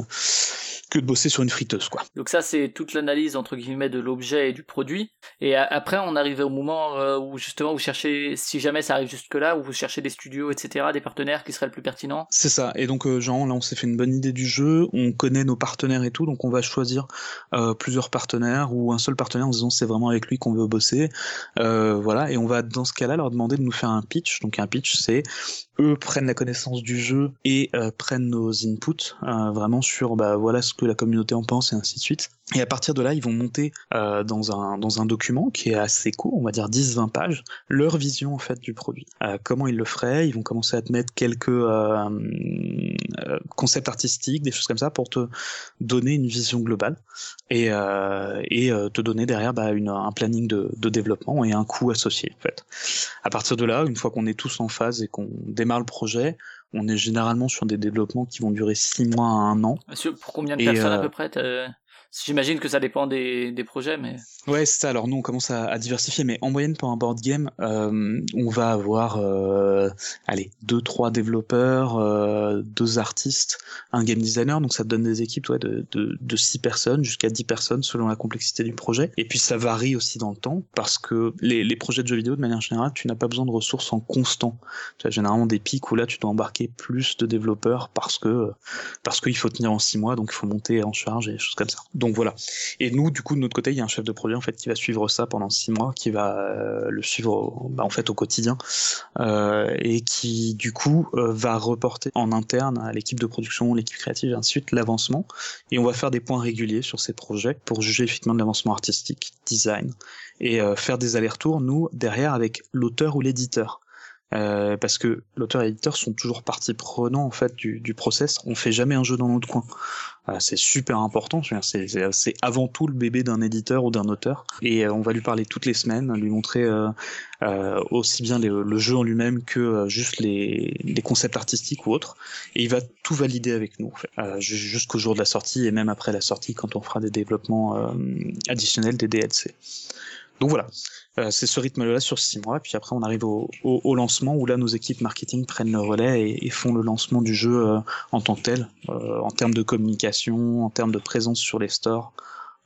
que de bosser sur une friteuse, quoi. Donc ça, c'est toute l'analyse entre guillemets de l'objet et du produit. Et après, on arrive au moment euh, où justement vous cherchez, si jamais ça arrive jusque là, où vous cherchez des studios, etc., des partenaires qui seraient le plus pertinents. C'est ça. Et donc, euh, genre, là, on s'est fait une bonne idée du jeu. On connaît nos partenaires et tout. Donc, on va choisir euh, plusieurs partenaires ou un seul partenaire en disant c'est vraiment avec lui qu'on veut bosser. Euh, voilà. Et on va, dans ce cas-là, leur demander de nous faire un pitch. Donc, un pitch, c'est eux prennent la connaissance du jeu et euh, prennent nos inputs euh, vraiment sur bah voilà ce que la communauté en pense et ainsi de suite. Et à partir de là, ils vont monter euh, dans un dans un document qui est assez court, on va dire 10-20 pages, leur vision en fait du produit. Euh, comment ils le feraient Ils vont commencer à te mettre quelques euh, euh, concepts artistiques, des choses comme ça pour te donner une vision globale et euh, et euh, te donner derrière bah, une, un planning de, de développement et un coût associé en fait. À partir de là, une fois qu'on est tous en phase et qu'on démarre le projet, on est généralement sur des développements qui vont durer six mois à un an. Monsieur, pour combien de Et, personnes à peu près J'imagine que ça dépend des, des projets, mais Ouais, c'est ça. Alors nous, on commence à, à diversifier, mais en moyenne pour un board game, euh, on va avoir, euh, allez, deux, trois développeurs, euh, deux artistes, un game designer. Donc ça te donne des équipes ouais, de, de, de six personnes jusqu'à 10 personnes selon la complexité du projet. Et puis ça varie aussi dans le temps parce que les, les projets de jeux vidéo, de manière générale, tu n'as pas besoin de ressources en constant. Tu as généralement des pics où là, tu dois embarquer plus de développeurs parce que parce qu'il faut tenir en six mois, donc il faut monter en charge et choses comme ça. Voilà. Et nous, du coup, de notre côté, il y a un chef de projet en fait qui va suivre ça pendant six mois, qui va euh, le suivre bah, en fait au quotidien euh, et qui du coup euh, va reporter en interne à l'équipe de production, l'équipe créative et ainsi de suite l'avancement. Et on va faire des points réguliers sur ces projets pour juger effectivement de l'avancement artistique, design et faire des allers-retours nous derrière avec l'auteur ou l'éditeur. Euh, parce que l'auteur et l'éditeur sont toujours partie prenante en fait du, du process. On fait jamais un jeu dans notre coin. Euh, c'est super important. C'est avant tout le bébé d'un éditeur ou d'un auteur. Et euh, on va lui parler toutes les semaines, lui montrer euh, euh, aussi bien les- le jeu en lui-même que juste les, les concepts artistiques ou autres. Et il va tout valider avec nous en fait, ju- jusqu'au jour de la sortie et même après la sortie quand on fera des développements additionnels, des DLC. Donc voilà, Euh, c'est ce rythme-là sur six mois. Puis après, on arrive au, au, lancement où là, nos équipes marketing prennent le relais et, et font le lancement du jeu euh, en tant que tel, euh, en termes de communication, en termes de présence sur les stores,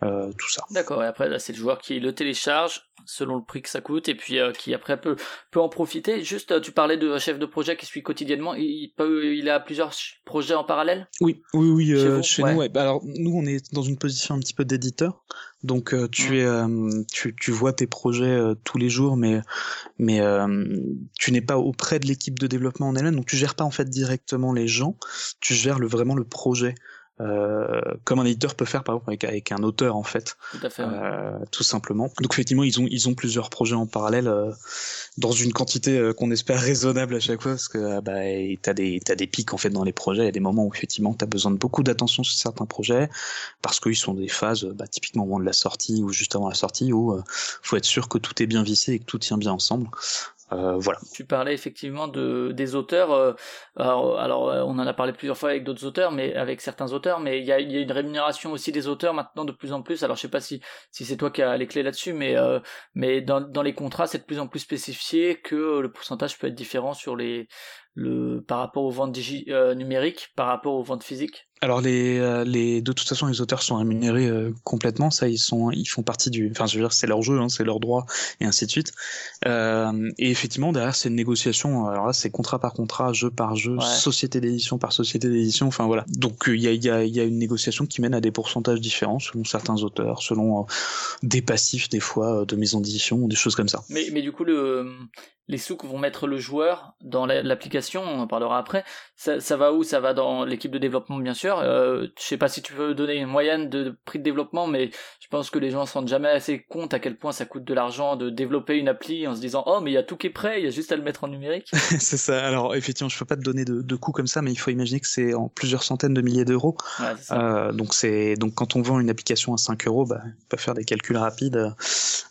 euh, tout ça. D'accord, et après, là, c'est le joueur qui le télécharge selon le prix que ça coûte et puis euh, qui après peut, peut en profiter. Juste, euh, tu parlais de chef de projet qui suit quotidiennement. Il, peut, il a plusieurs projets en parallèle? Oui, oui, oui. Chez euh, vous? chez Ouais. nous, ouais. Bah, alors nous, on est dans une position un petit peu d'éditeur, donc euh, tu Mm. es, euh, tu, tu vois tes projets euh, tous les jours, mais mais euh, tu n'es pas auprès de l'équipe de développement en elle-même, donc tu gères pas en fait directement les gens, tu gères le vraiment le projet. Euh, comme un éditeur peut faire par exemple avec, avec un auteur en fait Tout à fait. euh, tout simplement. Donc effectivement, ils ont ils ont plusieurs projets en parallèle euh, dans une quantité euh, qu'on espère raisonnable à chaque fois parce que euh, bah t'as des t'as des pics en fait dans les projets. Il y a des moments où effectivement t'as besoin de beaucoup d'attention sur certains projets parce qu'ils sont des phases bah, typiquement au moment de la sortie ou juste avant la sortie où euh, faut être sûr que tout est bien vissé et que tout tient bien ensemble. Euh, voilà. Tu parlais effectivement de des auteurs. euh, alors, alors, euh, on en a parlé plusieurs fois avec d'autres auteurs, mais avec certains auteurs. Mais il y a, y a une rémunération aussi des auteurs maintenant de plus en plus. Alors je sais pas si si c'est toi qui as les clés là-dessus, mais euh, mais dans dans les contrats c'est de plus en plus spécifié que le pourcentage peut être différent sur les le par rapport aux ventes euh, numériques, par rapport aux ventes physiques. Alors les, euh, les de toute façon les auteurs sont rémunérés euh, complètement. Ça ils sont ils font partie du enfin je veux dire c'est leur jeu hein, c'est leur droit et ainsi de suite. Euh, et effectivement derrière c'est une négociation. Alors là c'est contrat par contrat jeu par jeu Ouais. société d'édition par société d'édition enfin voilà. Donc euh, il y a il y a il y a une négociation qui mène à des pourcentages différents selon certains auteurs selon euh, des passifs des fois de maison d'édition ou des choses comme ça. Mais, mais du coup, le, les sous que vont mettre le joueur dans la- l'application, on en parlera après, ça, ça va où? Ça va dans l'équipe de développement, bien sûr. Euh, je sais pas si tu veux donner une moyenne de prix de développement, mais je pense que les gens se rendent jamais assez compte à quel point ça coûte de l'argent de développer une appli en se disant oh mais il y a tout qui est prêt, il y a juste à le mettre en numérique. c'est ça alors effectivement je peux pas te donner de, de coûts comme ça mais il faut imaginer que c'est en plusieurs centaines de milliers d'euros Ouais. Euh, donc c'est donc quand on vend une application à 5 euros, bah, on peut faire des calculs rapides.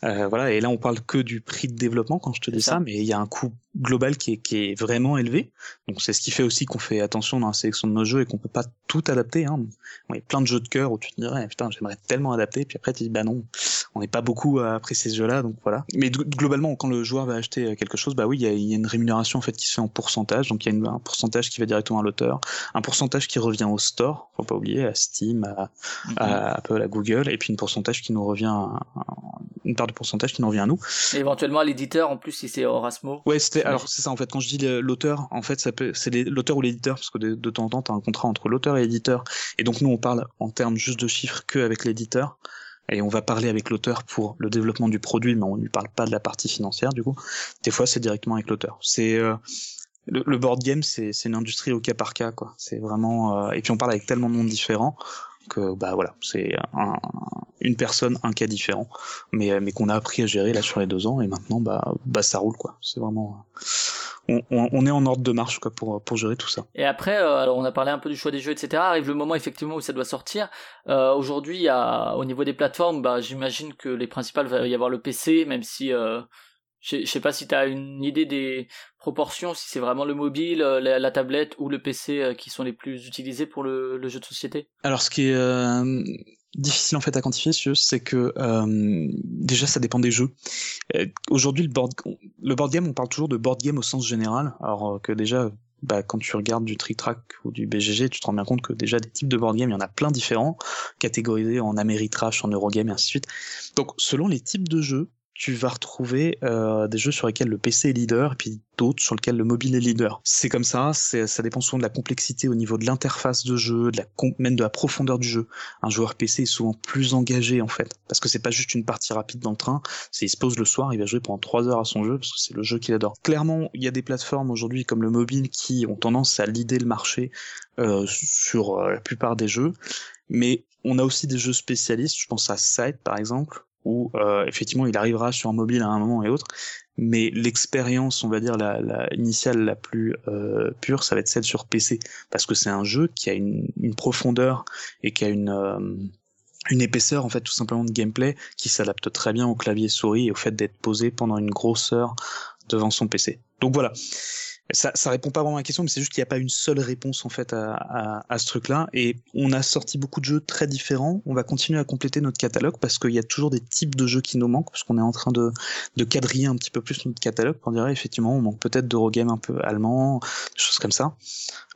Euh, voilà, et là on parle que du prix de développement quand je te dis ça. mais il y a un coût global qui est, qui est vraiment élevé. Donc c'est ce qui fait aussi qu'on fait attention dans la sélection de nos jeux et qu'on peut pas tout adapter. Hein. Il y a plein de jeux de cœur où tu te dirais putain j'aimerais tellement adapter, puis après tu dis bah non, on n'est pas beaucoup après ces jeux-là, donc voilà. Mais globalement quand le joueur va acheter quelque chose, bah oui il y a, y a, une rémunération en fait qui se fait en pourcentage, donc il y a une, un pourcentage qui va directement à l'auteur, un pourcentage qui revient au store, faut pas oublier, à Steam, à, mm -hmm. à Apple, à Google, et puis une pourcentage qui nous revient, une part de pourcentage qui nous revient à nous. Et éventuellement à l'éditeur en plus si c'est. Ouais c'était alors c'est ça en fait quand je dis l'auteur en fait ça peut c'est l'auteur ou l'éditeur parce que de, temps en temps tu as un contrat entre l'auteur et l'éditeur. Et donc nous on parle en termes juste de chiffres que avec l'éditeur. Et on va parler avec l'auteur pour le développement du produit mais on ne lui parle pas de la partie financière du coup. Des fois c'est directement avec l'auteur. C'est euh, le, board game c'est une industrie au cas par cas quoi. C'est vraiment euh, et puis on parle avec tellement de monde différent que bah voilà c'est un, une personne un cas différent mais mais qu'on a appris à gérer là sur les deux ans et maintenant bah bah ça roule quoi. C'est vraiment on, on, est en ordre de marche quoi pour pour gérer tout ça. Et après euh, alors on a parlé un peu du choix des jeux etc arrive le moment effectivement où ça doit sortir. Euh, aujourd'hui il y a au niveau des plateformes bah j'imagine que les principales va y avoir le PC même si euh, je sais pas si tu as une idée des proportions, si c'est vraiment le mobile, la, la, tablette ou le PC qui sont les plus utilisés pour le, le jeu de société. Alors ce qui est euh, difficile en fait à quantifier, c'est que euh, déjà ça dépend des jeux. Euh, Aujourd'hui le board, le board game, on parle toujours de board game au sens général, alors que déjà bah, quand tu regardes du Trick Track ou du BGG, tu te rends bien compte que déjà des types de board game, il y en a plein différents, catégorisés en Ameritrash, en Eurogame et ainsi de suite. Donc selon les types de jeux, tu vas retrouver euh, des jeux sur lesquels le PC est leader et puis d'autres sur lesquels le mobile est leader. C'est comme ça, ça dépend souvent de la complexité au niveau de l'interface de jeu, de la même de la profondeur du jeu. Un joueur PC est souvent plus engagé en fait, parce que c'est pas juste une partie rapide dans le train, c'est il se pose le soir, il va jouer pendant trois heures à son jeu parce que c'est le jeu qu'il adore. Clairement, il y a des plateformes aujourd'hui comme le mobile qui ont tendance à leader le marché euh, sur euh, la plupart des jeux, mais on a aussi des jeux spécialistes, je pense à Site par exemple, où euh, effectivement il arrivera sur un mobile à un moment et autre, mais l'expérience, on va dire la, initiale la plus euh, pure, ça va être celle sur PC, parce que c'est un jeu qui a une, profondeur et qui a une euh, une épaisseur en fait tout simplement de gameplay qui s'adapte très bien au clavier souris et au fait d'être posé pendant une grosse heure devant son PC. Donc voilà ça, ça répond pas vraiment à la question, mais c'est juste qu'il n'y a pas une seule réponse en fait à, à, ce truc-là. Et on a sorti beaucoup de jeux très différents. On va continuer à compléter notre catalogue parce qu'il y a toujours des types de jeux qui nous manquent, parce qu'on est en train de, de quadriller un petit peu plus notre catalogue. On dirait effectivement, on manque peut-être d'Eurogame un peu allemand, des choses comme ça.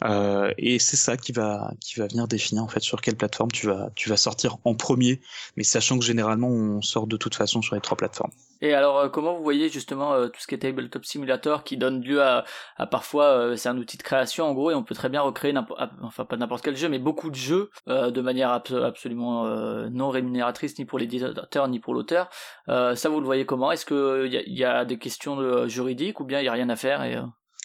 Euh, et c'est ça qui va qui va venir définir en fait sur quelle plateforme tu vas tu vas sortir en premier, mais sachant que généralement on sort de toute façon sur les trois plateformes. Et alors, euh, comment vous voyez justement euh, tout ce qui est Tabletop Simulator qui donne lieu à parfois, euh, c'est un outil de création en gros, et on peut très bien recréer, enfin pas n'importe quel jeu, mais beaucoup de jeux de manière abs absolument non rémunératrice ni pour l'éditeur ni pour l'auteur. ça, vous le voyez comment? Est-ce qu'il y, y, a des questions juridiques ou bien il n'y a rien à faire et,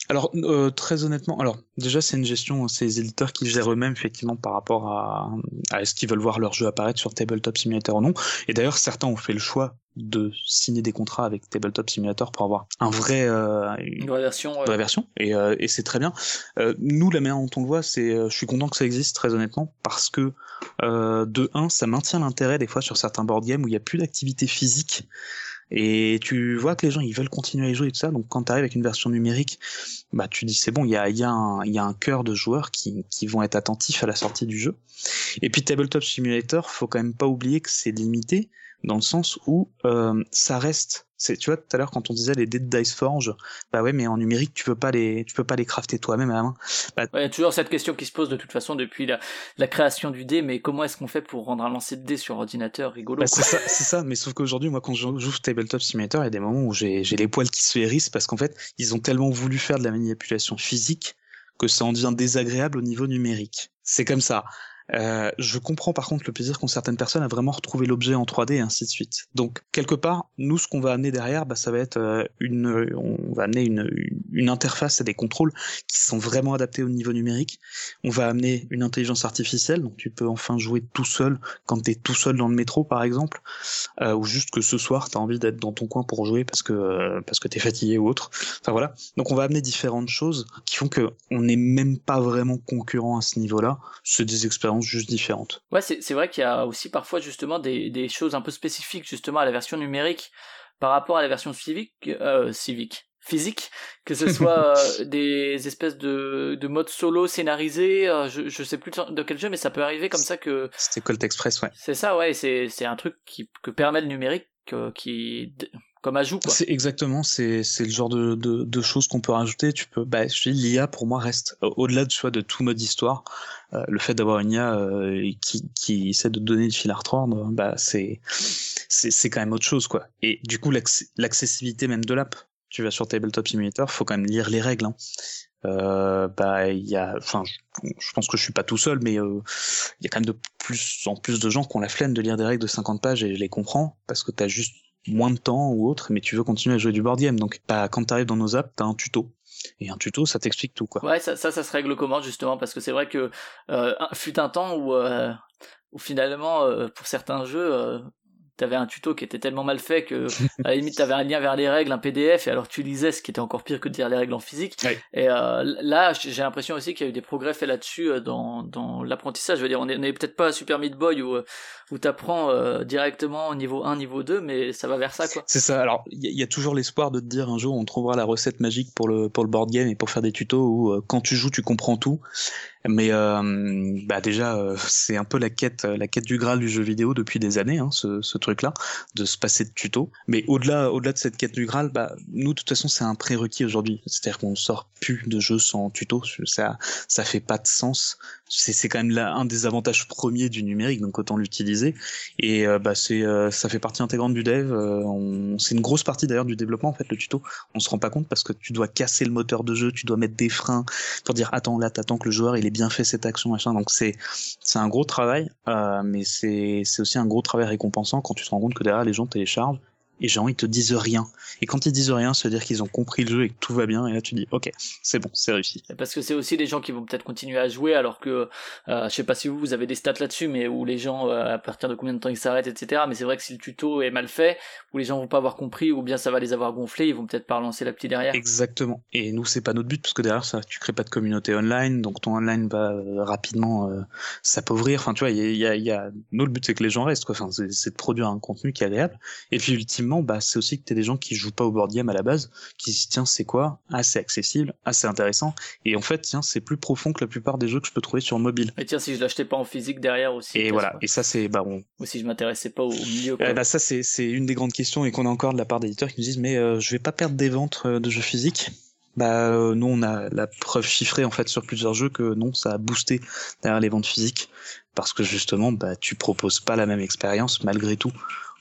alors euh, très honnêtement, alors déjà c'est une gestion, c'est les éditeurs qui gèrent eux-mêmes effectivement par rapport à, à est-ce qu'ils veulent voir leur jeu apparaître sur Tabletop Simulator ou non. Et d'ailleurs certains ont fait le choix de signer des contrats avec Tabletop Simulator pour avoir un vrai euh, une vraie version, ouais. vraie version et, euh, et c'est très bien. Euh, nous la manière dont on le voit, c'est je suis content que ça existe très honnêtement parce que de un ça maintient l'intérêt des fois sur certains board games où il n'y a plus d'activité physique. Et tu vois que les gens ils veulent continuer à y jouer et tout ça, donc quand tu arrives avec une version numérique, bah tu dis c'est bon, il y a, y, a un, y a un cœur de joueurs qui, qui vont être attentifs à la sortie du jeu. Et puis Tabletop Simulator, faut quand même pas oublier que c'est limité dans le sens où euh, ça reste c'est tu vois tout à l'heure quand on disait les dés de Dice Forge bah ouais mais en numérique tu peux pas les tu peux pas les crafter toi-même à la main. Bah, ouais, toujours cette question qui se pose de toute façon depuis la, la création du dé mais comment est-ce qu'on fait pour rendre un lancer de dés sur ordinateur rigolo bah, c'est ça c'est ça mais sauf qu'aujourd'hui moi quand j'ouvre Tabletop Simulator il y a des moments où j'ai j'ai les poils qui se hérissent parce qu'en fait ils ont tellement voulu faire de la manipulation physique que ça en devient désagréable au niveau numérique. C'est comme ça euh, je comprends par contre le plaisir qu'ont certaines personnes à vraiment retrouver l'objet en 3D et ainsi de suite. Donc quelque part, nous ce qu'on va amener derrière, bah, ça va être euh, une, on va amener une, une interface et des contrôles qui sont vraiment adaptés au niveau numérique. On va amener une intelligence artificielle, donc tu peux enfin jouer tout seul quand tu es tout seul dans le métro par exemple, euh, ou juste que ce soir tu as envie d'être dans ton coin pour jouer parce que euh, parce que t'es fatigué ou autre. Enfin voilà. Donc on va amener différentes choses qui font que on n'est même pas vraiment concurrent à ce niveau-là. C'est des expériences juste différentes. Ouais, c'est vrai qu'il y a aussi parfois justement des, des choses un peu spécifiques justement à la version numérique par rapport à la version civique, euh, civique physique, que ce soit euh, des espèces de, de modes solo scénarisés, euh, je, je sais plus de quel jeu, mais ça peut arriver comme ça que... C'était Colt Express, ouais. C'est ça, ouais, c'est, c'est un truc qui, que permet le numérique, qui comme. C'est exactement, c'est le genre de, de, de choses qu'on peut rajouter. Tu peux, bah, je l'IA pour moi reste au-delà de soit de tout mode histoire. Euh, le fait d'avoir une IA euh, qui qui essaie de donner le fil à retordre, bah c'est c'est c'est quand même autre chose quoi. Et du coup l'accessibilité même de l'app. Tu vas sur Tabletop Simulator, faut quand même lire les règles. Hein. Euh, bah il y a enfin je, pense que je suis pas tout seul mais il euh, y a quand même de plus en plus de gens qui ont la flemme de lire des règles de 50 pages et je les comprends parce que tu as juste moins de temps ou autre, mais tu veux continuer à jouer du board game. Donc, bah, quand tu arrives dans nos apps, t'as un tuto. Et un tuto, ça t'explique tout, quoi. Ouais, ça, ça, se règle comment, justement, parce que c'est vrai que euh, fut un temps où, euh, finalement, euh, pour certains jeux, euh, t'avais un tuto qui était tellement mal fait que à la limite t'avais un lien vers les règles, un PDF et alors tu lisais ce qui était encore pire que de lire les règles en physique. Et euh, là j'ai l'impression aussi qu'il y a eu des progrès faits là-dessus euh, dans, dans l'apprentissage. Je veux dire on n'est peut-être pas à Super Meat Boy où, euh, où t'apprends euh, directement niveau 1, niveau 2, mais ça va vers ça quoi. C'est ça. Alors il y, y, a toujours l'espoir de te dire un jour on trouvera la recette magique pour le pour le board game et pour faire des tutos où euh, quand tu joues tu comprends tout. Mais euh, bah déjà, euh, c'est un peu la quête, la quête du graal du jeu vidéo depuis des années, hein, ce, ce truc-là, de se passer de tuto. Mais au-delà, au-delà de cette quête du graal, bah nous, de toute façon, c'est un prérequis aujourd'hui. C'est-à-dire qu'on sort plus de jeux sans tuto. Ça, ça fait pas de sens. C'est, quand même là un des avantages premiers du numérique, donc autant l'utiliser. Et euh, bah c'est, euh, ça fait partie intégrante du dev. Euh, c'est une grosse partie d'ailleurs du développement en fait, le tuto. On se rend pas compte parce que tu dois casser le moteur de jeu, tu dois mettre des freins pour dire attends là, t'attends que le joueur il est bien fait cette action machin donc c'est c'est un gros travail mais c'est c'est aussi un gros travail récompensant quand tu te rends compte que derrière les gens téléchargent et gens ils te disent rien. Et quand ils disent rien, ça veut dire qu'ils ont compris le jeu et que tout va bien. Et là tu dis ok, c'est bon, c'est réussi. Parce que c'est aussi des gens qui vont peut-être continuer à jouer alors que euh, je sais pas si vous vous avez des stats là-dessus, mais où les gens euh, à partir de combien de temps ils s'arrêtent, etc. Mais c'est vrai que si le tuto est mal fait, où les gens vont pas avoir compris, ou bien ça va les avoir gonflés, ils vont peut-être pas relancer la petite derrière. Exactement. Et nous c'est pas notre but parce que derrière ça, tu crées pas de communauté online, donc ton online va euh, rapidement euh, s'appauvrir. Enfin tu vois, il y a, y a, notre but c'est que les gens restent quoi. Enfin c'est de produire un contenu qui est agréable. Et puis ultimement, bah c'est aussi que t'es des gens qui jouent pas au board game à la base, qui se disent tiens c'est quoi? Assez accessible, assez intéressant. Et en fait tiens c'est plus profond que la plupart des jeux que je peux trouver sur mobile. Et tiens si je l'achetais pas en physique derrière aussi. Et voilà. Quoi. Et ça c'est bah on. Ou si je m'intéressais pas au milieu. Euh, bah ça c'est c'est une des grandes questions et qu'on a encore de la part d'éditeurs qui nous disent mais euh, je vais pas perdre des ventes euh, de jeux physiques. Bah euh, nous on a la preuve chiffrée en fait sur plusieurs jeux que non ça a boosté derrière les ventes physiques parce que justement bah tu proposes pas la même expérience malgré tout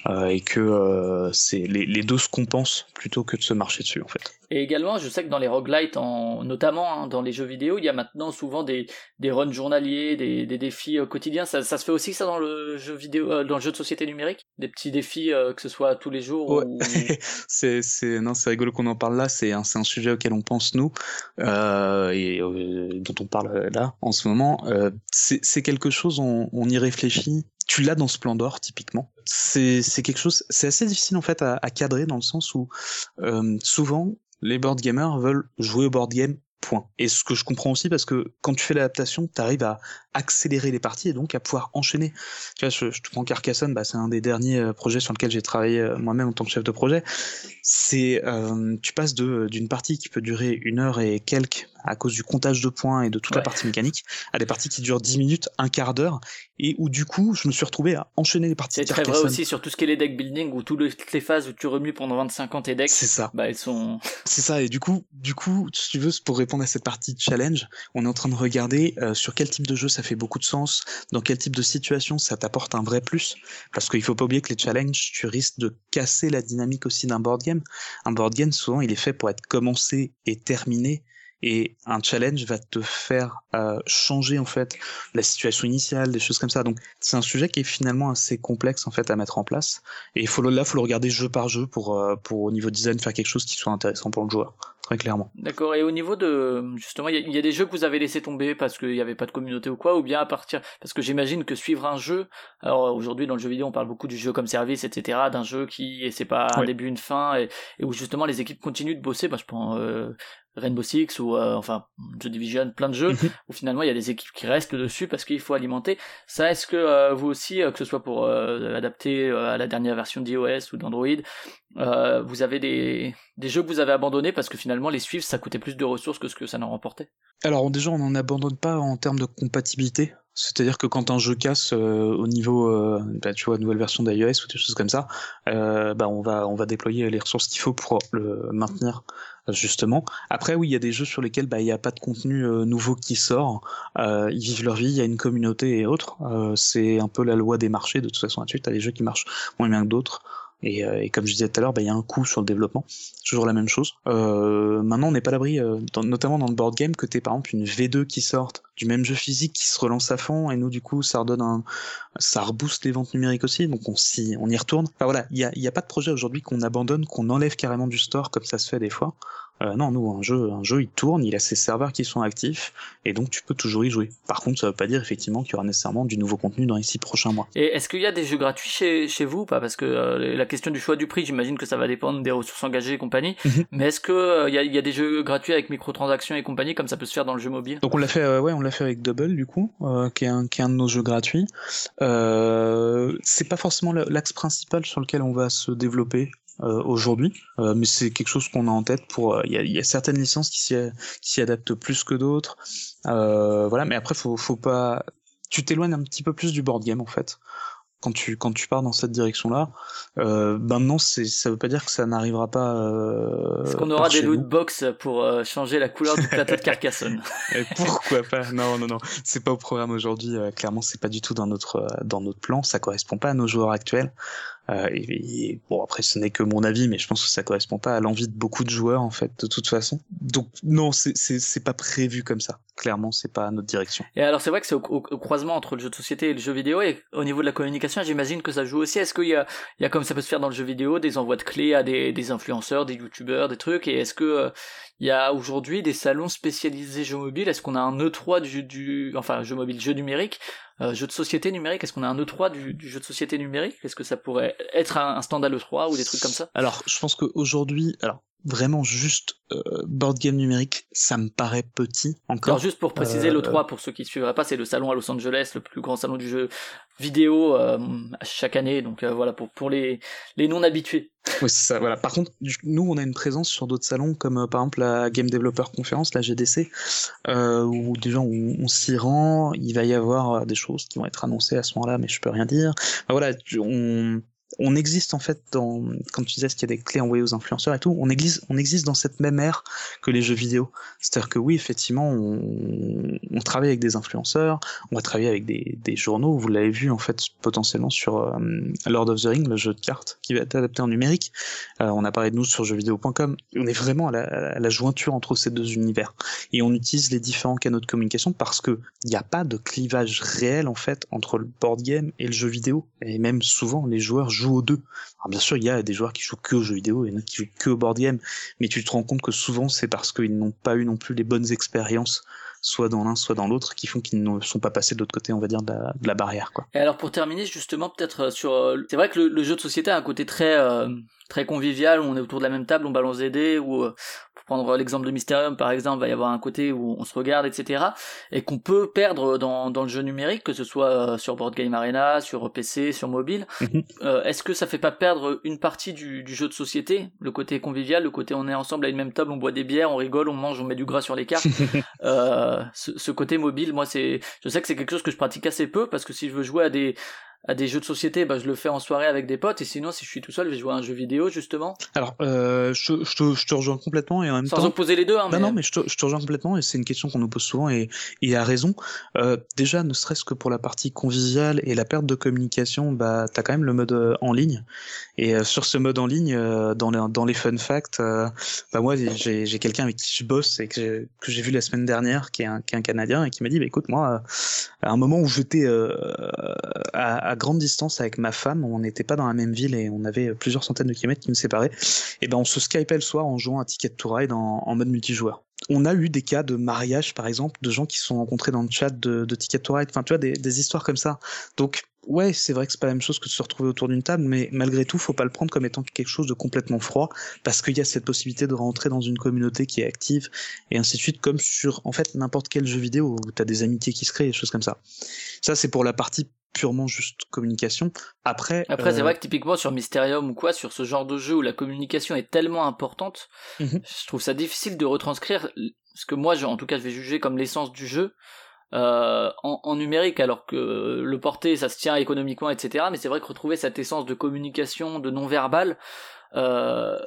euh, et que euh, c'est les, les, deux se compensent plutôt que de se marcher dessus en fait. Et également, je sais que dans les roguelites, en, notamment hein, dans les jeux vidéo, il y a maintenant souvent des, des runs journaliers, des, des défis euh, quotidiens. Ça, ça, se fait aussi ça dans le jeu vidéo, euh, dans le jeu de société numérique, des petits défis euh, que ce soit tous les jours. Ouais. Ou... c'est c'est non c'est rigolo qu'on en parle là. C'est un c'est un sujet auquel on pense nous et dont on parle là en ce moment. c'est c'est quelque chose on, on y réfléchit tu l'as dans Splendor typiquement. C'est quelque chose, c'est assez difficile en fait à, à, cadrer dans le sens où euh, souvent les board gamers veulent jouer au board game point. Et ce que je comprends aussi parce que quand tu fais l'adaptation, tu arrives à accélérer les parties et donc à pouvoir enchaîner. Tu vois, je, je te prends Carcassonne, bah, c'est un des derniers projets sur lequel j'ai travaillé moi-même en tant que chef de projet. C'est euh, tu passes de d'une partie qui peut durer une heure et quelques à cause du comptage de points et de toute ouais. la partie mécanique, à des parties qui durent 10 minutes, un quart d'heure, et où du coup, je me suis retrouvé à enchaîner les parties. C'est très vrai aussi sur tout ce qui est les deck building, où toutes les phases où tu remues pendant 25 ans tes decks, c'est ça. Bah, elles sont. C'est ça, et du coup, du coup, si tu veux, pour répondre à cette partie challenge, on est en train de regarder euh, sur quel type de jeu ça fait beaucoup de sens, dans quel type de situation ça t'apporte un vrai plus, parce qu'il faut pas oublier que les challenges, tu risques de casser la dynamique aussi d'un board game. Un board game, souvent, il est fait pour être commencé et terminé et un challenge va te faire euh, changer en fait la situation initiale, des choses comme ça. Donc c'est un sujet qui est finalement assez complexe en fait à mettre en place. Et il faut là, faut le regarder jeu par jeu pour euh, pour au niveau design faire quelque chose qui soit intéressant pour le joueur. Très clairement. D'accord. Et au niveau de justement, il y, y, a des jeux que vous avez laissé tomber parce qu'il n'y avait pas de communauté ou quoi, ou bien à partir parce que j'imagine que suivre un jeu. Alors aujourd'hui dans le jeu vidéo, on parle beaucoup du jeu comme service, etc. D'un jeu qui et c'est pas un début, une fin, et, et, où justement les équipes continuent de bosser. Bah, je prends euh, Rainbow Six ou euh, enfin The Division, plein de jeux Mhm. où finalement il y a des équipes qui restent dessus parce qu'il faut alimenter. Ça, est-ce que euh, vous aussi, euh, que ce soit pour euh, adapter euh, à la dernière version d'iOS ou d'Android, euh, vous avez des, des jeux que vous avez abandonnés parce que finalement les suivre ça coûtait plus de ressources que ce que ça n'en remportait? Alors déjà, on n'en abandonne pas en termes de compatibilité. C'est-à-dire que quand un jeu casse euh, au niveau, euh, bah, tu vois, nouvelle version d'iOS ou des choses comme ça, euh, bah on va on va déployer les ressources qu'il faut pour le maintenir justement. Après, oui, il y a des jeux sur lesquels bah il n'y a pas de contenu euh, nouveau qui sort. Euh, ils vivent leur vie, il y a une communauté et autres. C'est un peu la loi des marchés. De toute façon, là-dessus, t'as des jeux qui marchent moins bien que d'autres. Et, euh, et comme je disais tout à l'heure, bah, il y a un coût sur le développement. Toujours la même chose. Euh, maintenant, on n'est pas à l'abri, euh, notamment dans le board game, que t'aies par exemple une V2 qui sorte du même jeu physique qui se relance à fond, et nous, du coup, ça redonne un, ça rebooste les ventes numériques aussi, donc on on y retourne. Enfin voilà, il y a, y a pas de projet aujourd'hui qu'on abandonne, qu'on enlève carrément du store comme ça se fait des fois. Euh, non, nous, un jeu, un jeu, il tourne, il a ses serveurs qui sont actifs, et donc tu peux toujours y jouer. Par contre, ça veut pas dire effectivement qu'il y aura nécessairement du nouveau contenu dans les six prochains mois. Et est-ce qu'il y a des jeux gratuits chez, chez vous ou pas? Parce que euh, la question du choix du prix, j'imagine que ça va dépendre des ressources engagées et compagnie. Mhm. Mais est-ce que euh, il y, a, il y a des jeux gratuits avec microtransactions et compagnie comme ça peut se faire dans le jeu mobile? Donc on l'a fait, euh, ouais, on l'a fait avec Double du coup, euh, qui, est un, qui est un de nos jeux gratuits. Euh, c'est pas forcément la- l'axe principal sur lequel on va se développer euh, aujourd'hui, euh, mais c'est quelque chose qu'on a en tête. Pour, euh, il y, a, il y a certaines licences qui s'y, qui s'y adaptent plus que d'autres. Euh, voilà, mais après faut, faut pas, tu t'éloignes un petit peu plus du board game en fait. Quand tu, quand tu pars dans cette direction-là, euh, maintenant, c'est, ça veut pas dire que ça n'arrivera pas. Euh, Est-ce qu'on aura des loot box pour euh, changer la couleur du plateau de Carcassonne Et pourquoi pas? Non, non, non. C'est pas au programme aujourd'hui. euh, clairement, c'est pas du tout dans notre euh, dans notre plan. Ça correspond pas à nos joueurs actuels. Euh, bon, après, ce n'est que mon avis, mais je pense que ça correspond pas à l'envie de beaucoup de joueurs en fait, de toute façon. Donc non, c'est pas prévu comme ça. Clairement, c'est pas notre direction. Et alors c'est vrai que c'est au croisement entre le jeu de société et le jeu vidéo et au niveau de la communication j'imagine que ça joue aussi. Est-ce qu'il y a, il y a comme ça peut se faire dans le jeu vidéo des envois de clés à des, des influenceurs, des youtubeurs, des trucs? Et est-ce que euh, il y a aujourd'hui des salons spécialisés jeux mobiles? Est-ce qu'on a un E3 du, du enfin jeu mobile, jeu numérique, euh, jeu de société numérique Est-ce qu'on a un E3 du, du jeu de société numérique? Est-ce que ça pourrait être un, un stand à l'E3 ou des trucs comme ça? Alors, je pense qu'aujourd'hui, alors vraiment juste euh, board game numérique, ça me paraît petit encore. Alors juste pour préciser, Euh, le 3 pour ceux qui ne suivraient pas, c'est le salon à Los Angeles, le plus grand salon du jeu vidéo euh, chaque année. Donc euh, voilà pour pour les les non habitués. Oui, c'est ça. Voilà. Par contre, nous, on a une présence sur d'autres salons, comme euh, par exemple la Game Developer Conference, la GDC, euh, où déjà on, on s'y rend. Il va y avoir euh, des choses qui vont être annoncées à ce moment-là, mais je peux rien dire. Enfin, voilà, on on existe en fait dans, quand tu disais qu'il y a des clés envoyées aux influenceurs et tout, on existe, on existe dans cette même ère que les jeux vidéo. C'est-à-dire que oui, effectivement, on, on travaille avec des influenceurs, on va travailler avec des, des journaux. Vous l'avez vu en fait potentiellement sur euh, Lord of the Ring, le jeu de cartes qui va être adapté en numérique. Euh, on a parlé de nous sur jeuxvideo.com. On est vraiment à la, à la jointure entre ces deux univers et on utilise les différents canaux de communication parce que il n'y a pas de clivage réel en fait entre le board game et le jeu vidéo. Et même souvent, les joueurs jouent aux deux. Alors bien sûr, il y a des joueurs qui jouent que aux jeux vidéo et d'autres qui jouent que au board game, mais tu te rends compte que souvent c'est parce qu'ils n'ont pas eu non plus les bonnes expériences, soit dans l'un, soit dans l'autre, qui font qu'ils ne sont pas passés de l'autre côté, on va dire, de la, barrière. Et alors pour terminer justement peut-être euh, sur euh, c'est vrai que le, jeu de société a un côté très euh, convivial où on est autour de la même table on balance des dés pour prendre l'exemple de Mysterium par exemple va y avoir un côté où on se regarde etc et qu'on peut perdre dans, dans le jeu numérique que ce soit euh, sur Board Game Arena sur PC sur mobile Mhm. Euh, est-ce que ça fait pas perdre une partie du, du jeu de société le côté convivial le côté on est ensemble à une même table on boit des bières on rigole on mange on met du gras sur les cartes euh, ce, ce côté mobile, moi, c'est, je sais que c'est quelque chose que je pratique assez peu parce que si je veux jouer à des à des jeux de société, bah, je le fais en soirée avec des potes et sinon, si je suis tout seul, je vais jouer à un jeu vidéo justement, Alors, euh, je, je, te, je te rejoins complètement et en même sans temps... opposer les deux. Hein, Non, mais... non, mais je te, je te rejoins complètement et c'est une question qu'on nous pose souvent et, et à raison. Euh, déjà, ne serait-ce que pour la partie conviviale et la perte de communication, bah, t'as quand même le mode euh, en ligne. Et euh, sur ce mode en ligne, euh, dans, les, dans les fun facts, euh, bah moi, j'ai j'ai quelqu'un avec qui je bosse et que j'ai que j'ai vu la semaine dernière, qui est un, qui est un Canadien et qui m'a dit, bah, écoute, moi, à un moment où j'étais euh, à, grande distance avec ma femme, on n'était pas dans la même ville et on avait plusieurs centaines de kilomètres qui nous séparaient, et ben on se skypait le soir en jouant à Ticket to Ride en, en mode multijoueur. on a eu des cas de mariage, par exemple, de gens qui se sont rencontrés dans le chat de, de Ticket to Ride. Enfin, tu vois, des, des histoires comme ça. Donc, ouais, c'est vrai que c'est pas la même chose que de se retrouver autour d'une table, mais malgré tout, faut pas le prendre comme étant quelque chose de complètement froid, parce qu'il y a cette possibilité de rentrer dans une communauté qui est active, et ainsi de suite, comme sur, en fait, n'importe quel jeu vidéo où t'as des amitiés qui se créent, des choses comme ça. Ça, c'est pour la partie purement juste communication. Après, Après, c'est euh, vrai que typiquement sur Mysterium ou quoi, sur ce genre de jeu où la communication est tellement importante, Mhm. je trouve ça difficile de retranscrire ce que moi, je- en tout cas, je vais juger comme l'essence du jeu. Euh, en, en numérique alors que le porter ça se tient économiquement etc mais c'est vrai que retrouver cette essence de communication de non verbal euh,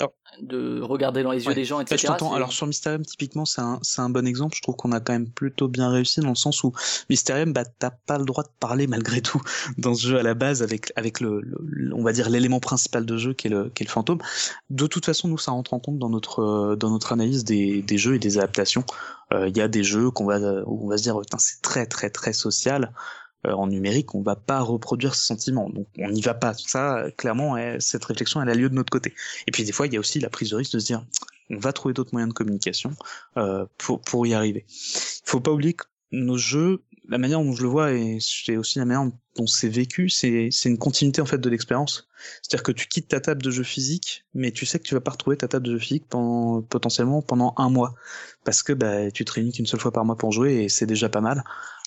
de regarder dans les yeux Ouais. des gens etc je Alors sur Mysterium, typiquement, c'est un, c'est un bon exemple. Je trouve qu'on a quand même plutôt bien réussi dans le sens où Mysterium, bah, t'as pas le droit de parler malgré tout dans ce jeu à la base avec, avec le, le- on va dire l'élément principal de jeu qui est le, qui est le fantôme. De toute façon, nous, ça rentre en compte dans notre, dans notre analyse des, des jeux et des adaptations. Euh, Il y a des jeux qu'on va, où on va se dire, Putain, c'est très, très, très social. Euh, en numérique, on va pas reproduire ce sentiment. Donc, on n'y va pas. Ça, clairement, cette réflexion, elle a lieu de notre côté. Et puis, des fois, il y a aussi la prise de risque de se dire, on va trouver d'autres moyens de communication euh, pour, pour y arriver. Il faut pas oublier que nos jeux, la manière dont je le vois et c'est aussi la manière dont c'est vécu, c'est une continuité en fait de l'expérience. C'est-à-dire que tu quittes ta table de jeu physique, mais tu sais que tu vas pas retrouver ta table de jeu physique pendant, potentiellement pendant un mois, parce que bah, tu te réunis qu'une seule fois par mois pour jouer et c'est déjà pas mal.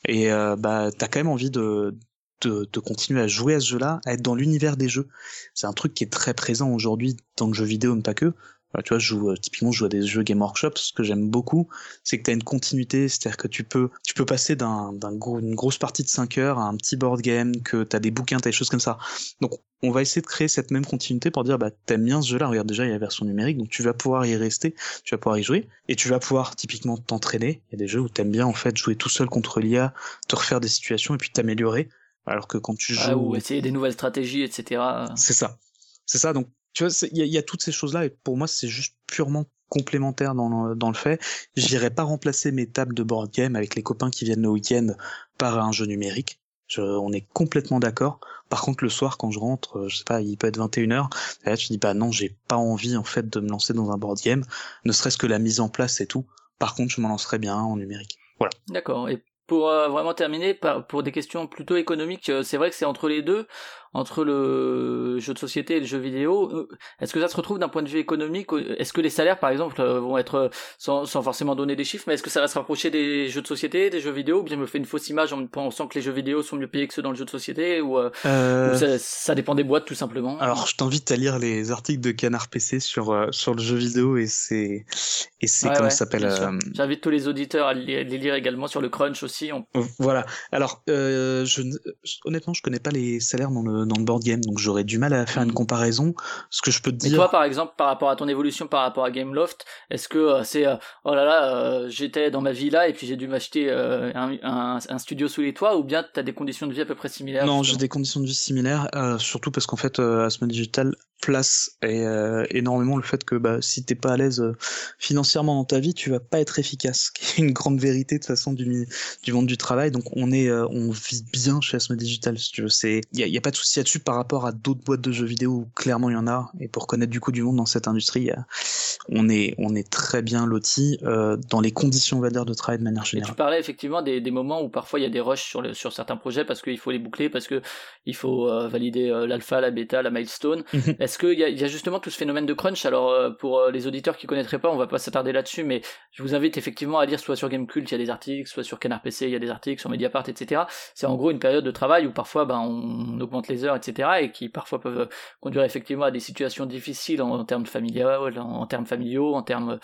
Et euh, bah t'as quand même envie de de, de continuer à jouer à ce jeu-là, à être dans l'univers des jeux. C'est un truc qui est très présent aujourd'hui dans le jeu vidéo, mais pas que. Tu vois, je joue, euh, typiquement, je joue à des jeux Game Workshop. Ce que j'aime beaucoup, c'est que tu as une continuité, c'est-à-dire que tu peux, tu peux passer d'un, d'un gros, une grosse partie de 5 heures à un petit board game, que tu as des bouquins, tu as des choses comme ça. Donc, on va essayer de créer cette même continuité pour dire, bah, t'aimes bien ce jeu-là, regarde déjà, il y a la version numérique, donc tu vas pouvoir y rester, tu vas pouvoir y jouer, et tu vas pouvoir typiquement t'entraîner. Il y a des jeux où t'aimes bien, en fait, jouer tout seul contre l'IA, te refaire des situations et puis t'améliorer. Alors que quand tu joues. Ah, ou essayer des nouvelles stratégies etc C'est ça. C'est ça. Donc, tu vois, il y, y a toutes ces choses-là, et pour moi, c'est juste purement complémentaire dans le, dans le fait. J'irai pas remplacer mes tables de board game avec les copains qui viennent le week-end par un jeu numérique. Je- on est complètement d'accord. Par contre, le soir, quand je rentre, euh, je sais pas, il peut être 21h, et là, tu dis, bah non, j'ai pas envie, en fait, de me lancer dans un board game, ne serait-ce que la mise en place et tout. Par contre, je m'en lancerai bien en numérique. Voilà. D'accord. Et pour euh, vraiment terminer, pour des questions plutôt économiques, euh, c'est vrai que c'est entre les deux, entre le jeu de société et le jeu vidéo. Euh, Est-ce que ça se retrouve d'un point de vue économique Est-ce que les salaires, par exemple, euh, vont être, euh, sans, sans forcément donner des chiffres, mais est-ce que ça va se rapprocher des jeux de société, des jeux vidéo, ou bien je me fais une fausse image en pensant que les jeux vidéo sont mieux payés que ceux dans le jeu de société, ou, euh, ou ça, ça dépend des boîtes tout simplement? Alors, je t'invite à lire les articles de Canard PC sur sur le jeu vidéo et c'est et c'est Ouais, comment ouais, s'appelle euh, J'invite tous les auditeurs à les, lire également sur le crunch aussi. On... Voilà. Alors, euh, je, ne- honnêtement, je connais pas les salaires dans le dans le board game, donc j'aurais du mal à faire une Mhm. comparaison. Ce que je peux te Mais dire, toi, par exemple, par rapport à ton évolution par rapport à Gameloft, est-ce que euh, c'est euh, oh là là, euh, j'étais dans ma villa et puis j'ai dû m'acheter un, un, un studio sous les toits, ou bien t'as des conditions de vie à peu près similaires non, j'ai des conditions de vie similaires, surtout parce qu'en fait, Asmode Digital place et, euh, énormément le fait que bah, si t'es pas à l'aise euh, financièrement dans ta vie, tu vas pas être efficace, ce qui est une grande vérité de toute façon du, du monde du travail. Donc on est, euh, on vit bien chez Asmode Digital, si tu veux. C'est, il y a, y a pas de souci là-dessus par rapport à d'autres boîtes de jeux vidéo où clairement il y en a. Et pour connaître du coup du monde dans cette industrie, a- on est, on est très bien loti euh, dans les conditions, on va dire, de travail de manière Et tu générale. parlais effectivement des, des moments où parfois il y a des rushs sur, le, sur certains projets parce qu'il faut les boucler, parce que il faut euh, valider euh, l'alpha, la bêta, la milestone. Est-ce qu'il y a, justement tout ce phénomène de crunch Alors euh, pour euh, les auditeurs qui connaîtraient pas, on va pas s'attarder là-dessus, mais je vous invite effectivement à lire soit sur Gamecult, il y a des articles, soit sur Canard PC, il y a des articles, sur Mediapart, etc. C'est en gros une période de travail où parfois ben, on augmente les heures, etc. et qui parfois peuvent conduire effectivement à des situations difficiles en, en termes familiaux, en termes familiaux, en termes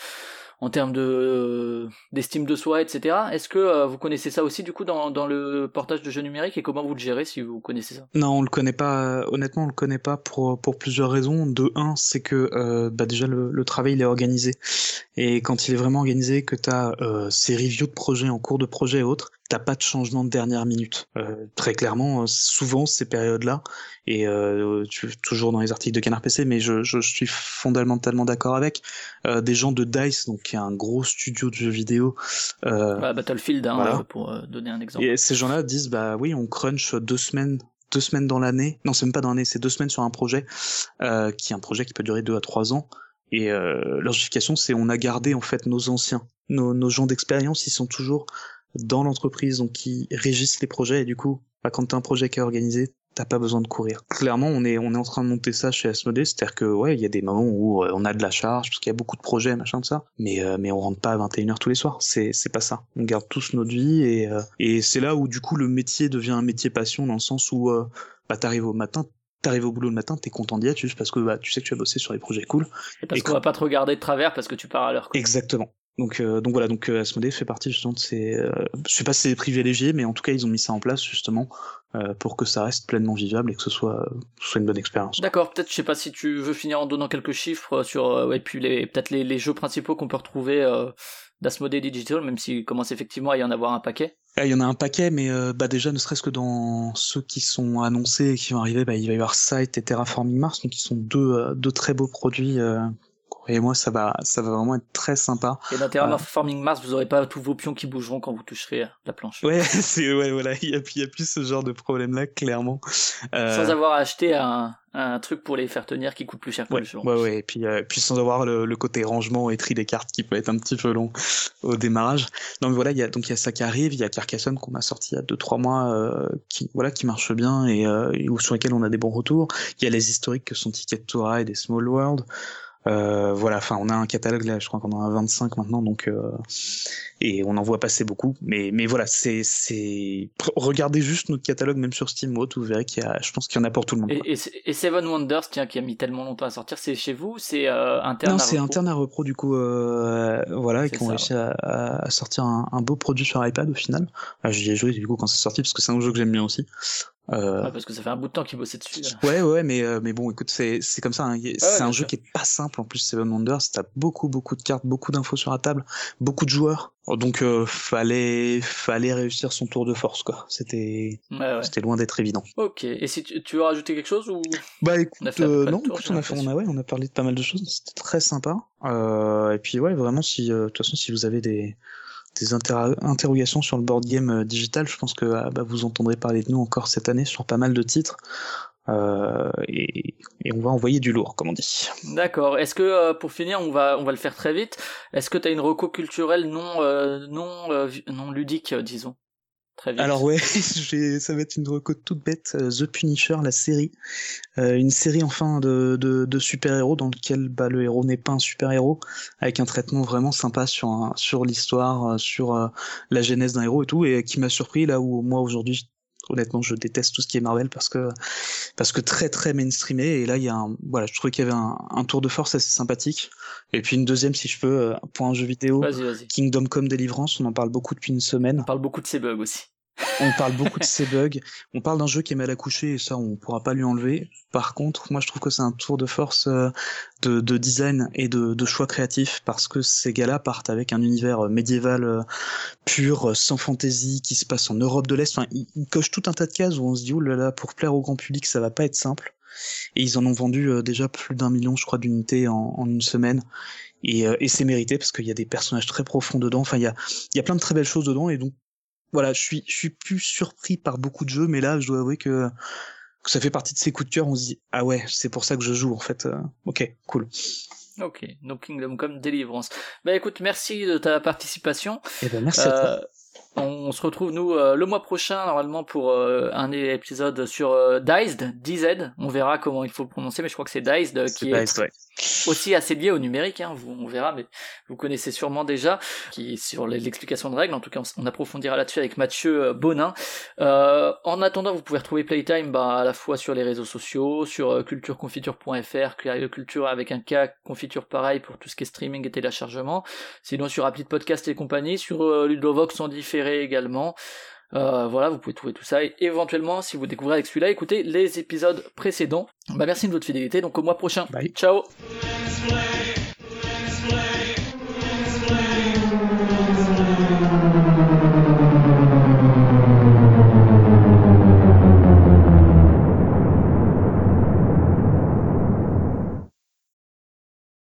en termes de euh, d'estime de soi, etc. Est-ce que euh, vous connaissez ça aussi du coup dans, dans le portage de jeux numériques et comment vous le gérez si vous connaissez ça? Non, on le connaît pas. euh, Honnêtement, on le connaît pas pour pour plusieurs raisons. De un, c'est que euh, bah déjà le, le travail il est organisé et quand il est vraiment organisé, que t'as euh, ces reviews de projets en cours de projet et autres, t'as pas de changement de dernière minute. Euh, très clairement, euh, souvent ces périodes-là et euh, tu, toujours dans les articles de Canard PC, mais je, je, je suis fondamentalement d'accord avec euh, des gens de Dice, donc qui est un gros studio de jeux vidéo. Euh, Bah, Battlefield, hein, voilà. pour euh, donner un exemple. et ces gens-là disent bah oui, on crunch deux semaines, deux semaines dans l'année. Non, c'est même pas dans l'année, c'est deux semaines sur un projet euh, qui est un projet qui peut durer deux à trois ans. Et euh, leur justification, c'est on a gardé en fait nos anciens. nos, nos gens d'expérience, ils sont toujours dans l'entreprise, donc qui régissent les projets. Et du coup, bah, quand t'as un projet qui est organisé, t'as pas besoin de courir. Clairement, on est on est en train de monter ça chez Asmodee, c'est-à-dire que ouais, il y a des moments où euh, on a de la charge parce qu'il y a beaucoup de projets, machin de ça, mais euh, mais on rentre pas à 21h tous les soirs. C'est c'est pas ça. On garde tous notre vie et euh, et c'est là où du coup le métier devient un métier passion dans le sens où euh, bah t'arrives au matin T'arrives au boulot le matin, t'es content d'y être juste parce que bah, tu sais que tu as bossé sur des projets cool. Et parce qu'on va pas te regarder de travers parce que tu pars à l'heure. Exactement. Donc, euh, donc voilà, donc euh, Asmodee fait partie justement de ces, euh, je sais pas si c'est privilégié, mais en tout cas ils ont mis ça en place justement euh, pour que ça reste pleinement vivable et que ce soit, euh, ce soit une bonne expérience. D'accord, peut-être, je sais pas si tu veux finir en donnant quelques chiffres sur, euh, ouais, puis les, peut-être les, les jeux principaux qu'on peut retrouver euh, d'Asmodee Digital, même s'il commence effectivement à y en avoir un paquet. Ah, Il y en a un paquet, mais euh, bah déjà ne serait-ce que dans ceux qui sont annoncés et qui vont arriver, bah, il va y avoir Sight et Terraforming Mars, donc qui sont deux, euh, deux très beaux produits. Euh, et moi ça va, ça va vraiment être très sympa. Et dans Terraforming Mars, vous aurez pas tous vos pions qui bougeront quand vous toucherez la planche. Ouais, c'est ouais voilà, il y a, plus ce genre de problème là clairement. Euh, Sans avoir acheté un, un truc pour les faire tenir qui coûte plus cher que Ouais, le jeu. ouais, ouais, et puis, euh, puis sans avoir le, le côté rangement et tri des cartes qui peut être un petit peu long au démarrage. Non, mais voilà, il y a, donc il y a ça qui arrive, il y a Carcassonne qu'on a sorti il y a 2-3 mois, euh, qui, voilà, qui marche bien et, euh, sur lesquels on a des bons retours. Il y a les historiques que sont Ticket to Ride et Small World. Euh, voilà, enfin, on a un catalogue là, je crois qu'on en a 25 maintenant, donc euh, et on en voit passer beaucoup. Mais mais voilà, c'est c'est regardez juste notre catalogue même sur Steam ou autre, vous verrez qu'il y a, je pense qu'il y en a pour tout le monde. Et, et, et Seven Wonders, tiens, qui a mis tellement longtemps à sortir, c'est chez vous, c'est euh, interne. Non, c'est interne à repro du coup, euh, voilà, et qui ont réussi à, à- à sortir un, un beau produit sur iPad au final. Ah, J'y ai joué du coup quand c'est sorti parce que c'est un jeu que j'aime bien aussi. Euh, Ouais, parce que ça fait un bout de temps qu'ils bossaient dessus. là. ouais, ouais, mais euh, mais bon, écoute, c'est c'est comme ça. hein. Y- c'est un jeu sûr. qui est pas simple en plus. Seven Wonders, t'as beaucoup beaucoup de cartes, beaucoup d'infos sur la table, beaucoup de joueurs. Donc euh, fallait fallait réussir son tour de force quoi. C'était Ouais, ouais. c'était loin d'être évident. Ok. Et si tu, tu veux rajouter quelque chose ou? Bah écoute, On a fait à peu euh, non, tour, écoute, on a fait, on a, ouais, on a parlé de pas mal de choses, c'était très sympa. Euh, et puis ouais, vraiment, si, euh, de toute façon, si vous avez des, des interro- interrogations sur le board game euh, digital, je pense que ah, bah, vous entendrez parler de nous encore cette année sur pas mal de titres. Euh, et, on va envoyer du lourd, comme on dit. D'accord. Est-ce que euh, pour finir, on va on va le faire très vite. Est-ce que tu as une reco culturelle non non non ludique, disons, Alors ouais, ça va être une reco toute bête, euh, The Punisher, la série, Euh, une série enfin de, de, super-héros dans lequel bah, le héros n'est pas un super-héros, avec un traitement vraiment sympa sur sur l'histoire, euh, sur la genèse d'un héros et tout, et qui m'a surpris là où moi aujourd'hui honnêtement je déteste tout ce qui est Marvel parce que parce que très très mainstreamé et là il y a un voilà je trouvais qu'il y avait un, un tour de force assez sympathique et puis une deuxième si je peux euh, pour un jeu vidéo Vas-y, vas-y. Kingdom Come Deliverance on en parle beaucoup depuis une semaine On parle beaucoup de ces bugs aussi. On parle beaucoup de ses bugs. On parle d'un jeu qui est mal accouché et ça, on pourra pas lui enlever. Par contre, moi, je trouve que c'est un tour de force euh, de, de design et de, de choix créatifs parce que ces gars-là partent avec un univers euh, médiéval euh, pur, sans fantaisie, qui se passe en Europe de l'Est. Enfin, ils, ils cochent tout un tas de cases où on se dit, oh là là, pour plaire au grand public, ça va pas être simple. Et ils en ont vendu déjà plus d'un million, je crois, d'unités en, en une semaine. Et, et c'est mérité parce qu'il y a des personnages très profonds dedans. Enfin, il y a, il y a plein de très belles choses dedans. Et donc, voilà, je suis, je suis plus surpris par beaucoup de jeux, mais là, je dois avouer que, que ça fait partie de ces coups de cœur. On se dit, ah ouais, c'est pour ça que je joue, en fait. Euh, ok, cool. Ok. No Kingdom Come Deliverance. Bah écoute, merci de ta participation. Eh ben, merci à toi. On se retrouve nous euh, le mois prochain normalement pour euh, un épisode sur euh, Diced, DZ. On verra comment il faut le prononcer, mais je crois que c'est Diced euh, qui est ouais. aussi assez lié au numérique. Hein, vous, on verra, mais vous connaissez sûrement déjà qui est sur l'explication de règles. En tout cas, on, on approfondira là-dessus avec Mathieu Bonin. En attendant, vous pouvez retrouver Playtime bah, à la fois sur les réseaux sociaux, sur cultureconfiture.fr, culture avec un K, confiture pareil pour tout ce qui est streaming et téléchargement. Sinon sur appli de podcast et compagnie, sur Ludovox en différé également. Euh, voilà, vous pouvez trouver tout ça et éventuellement, si vous découvrez avec celui-là, écoutez les épisodes précédents. Bah merci de votre fidélité, donc au mois prochain. Bye. Ciao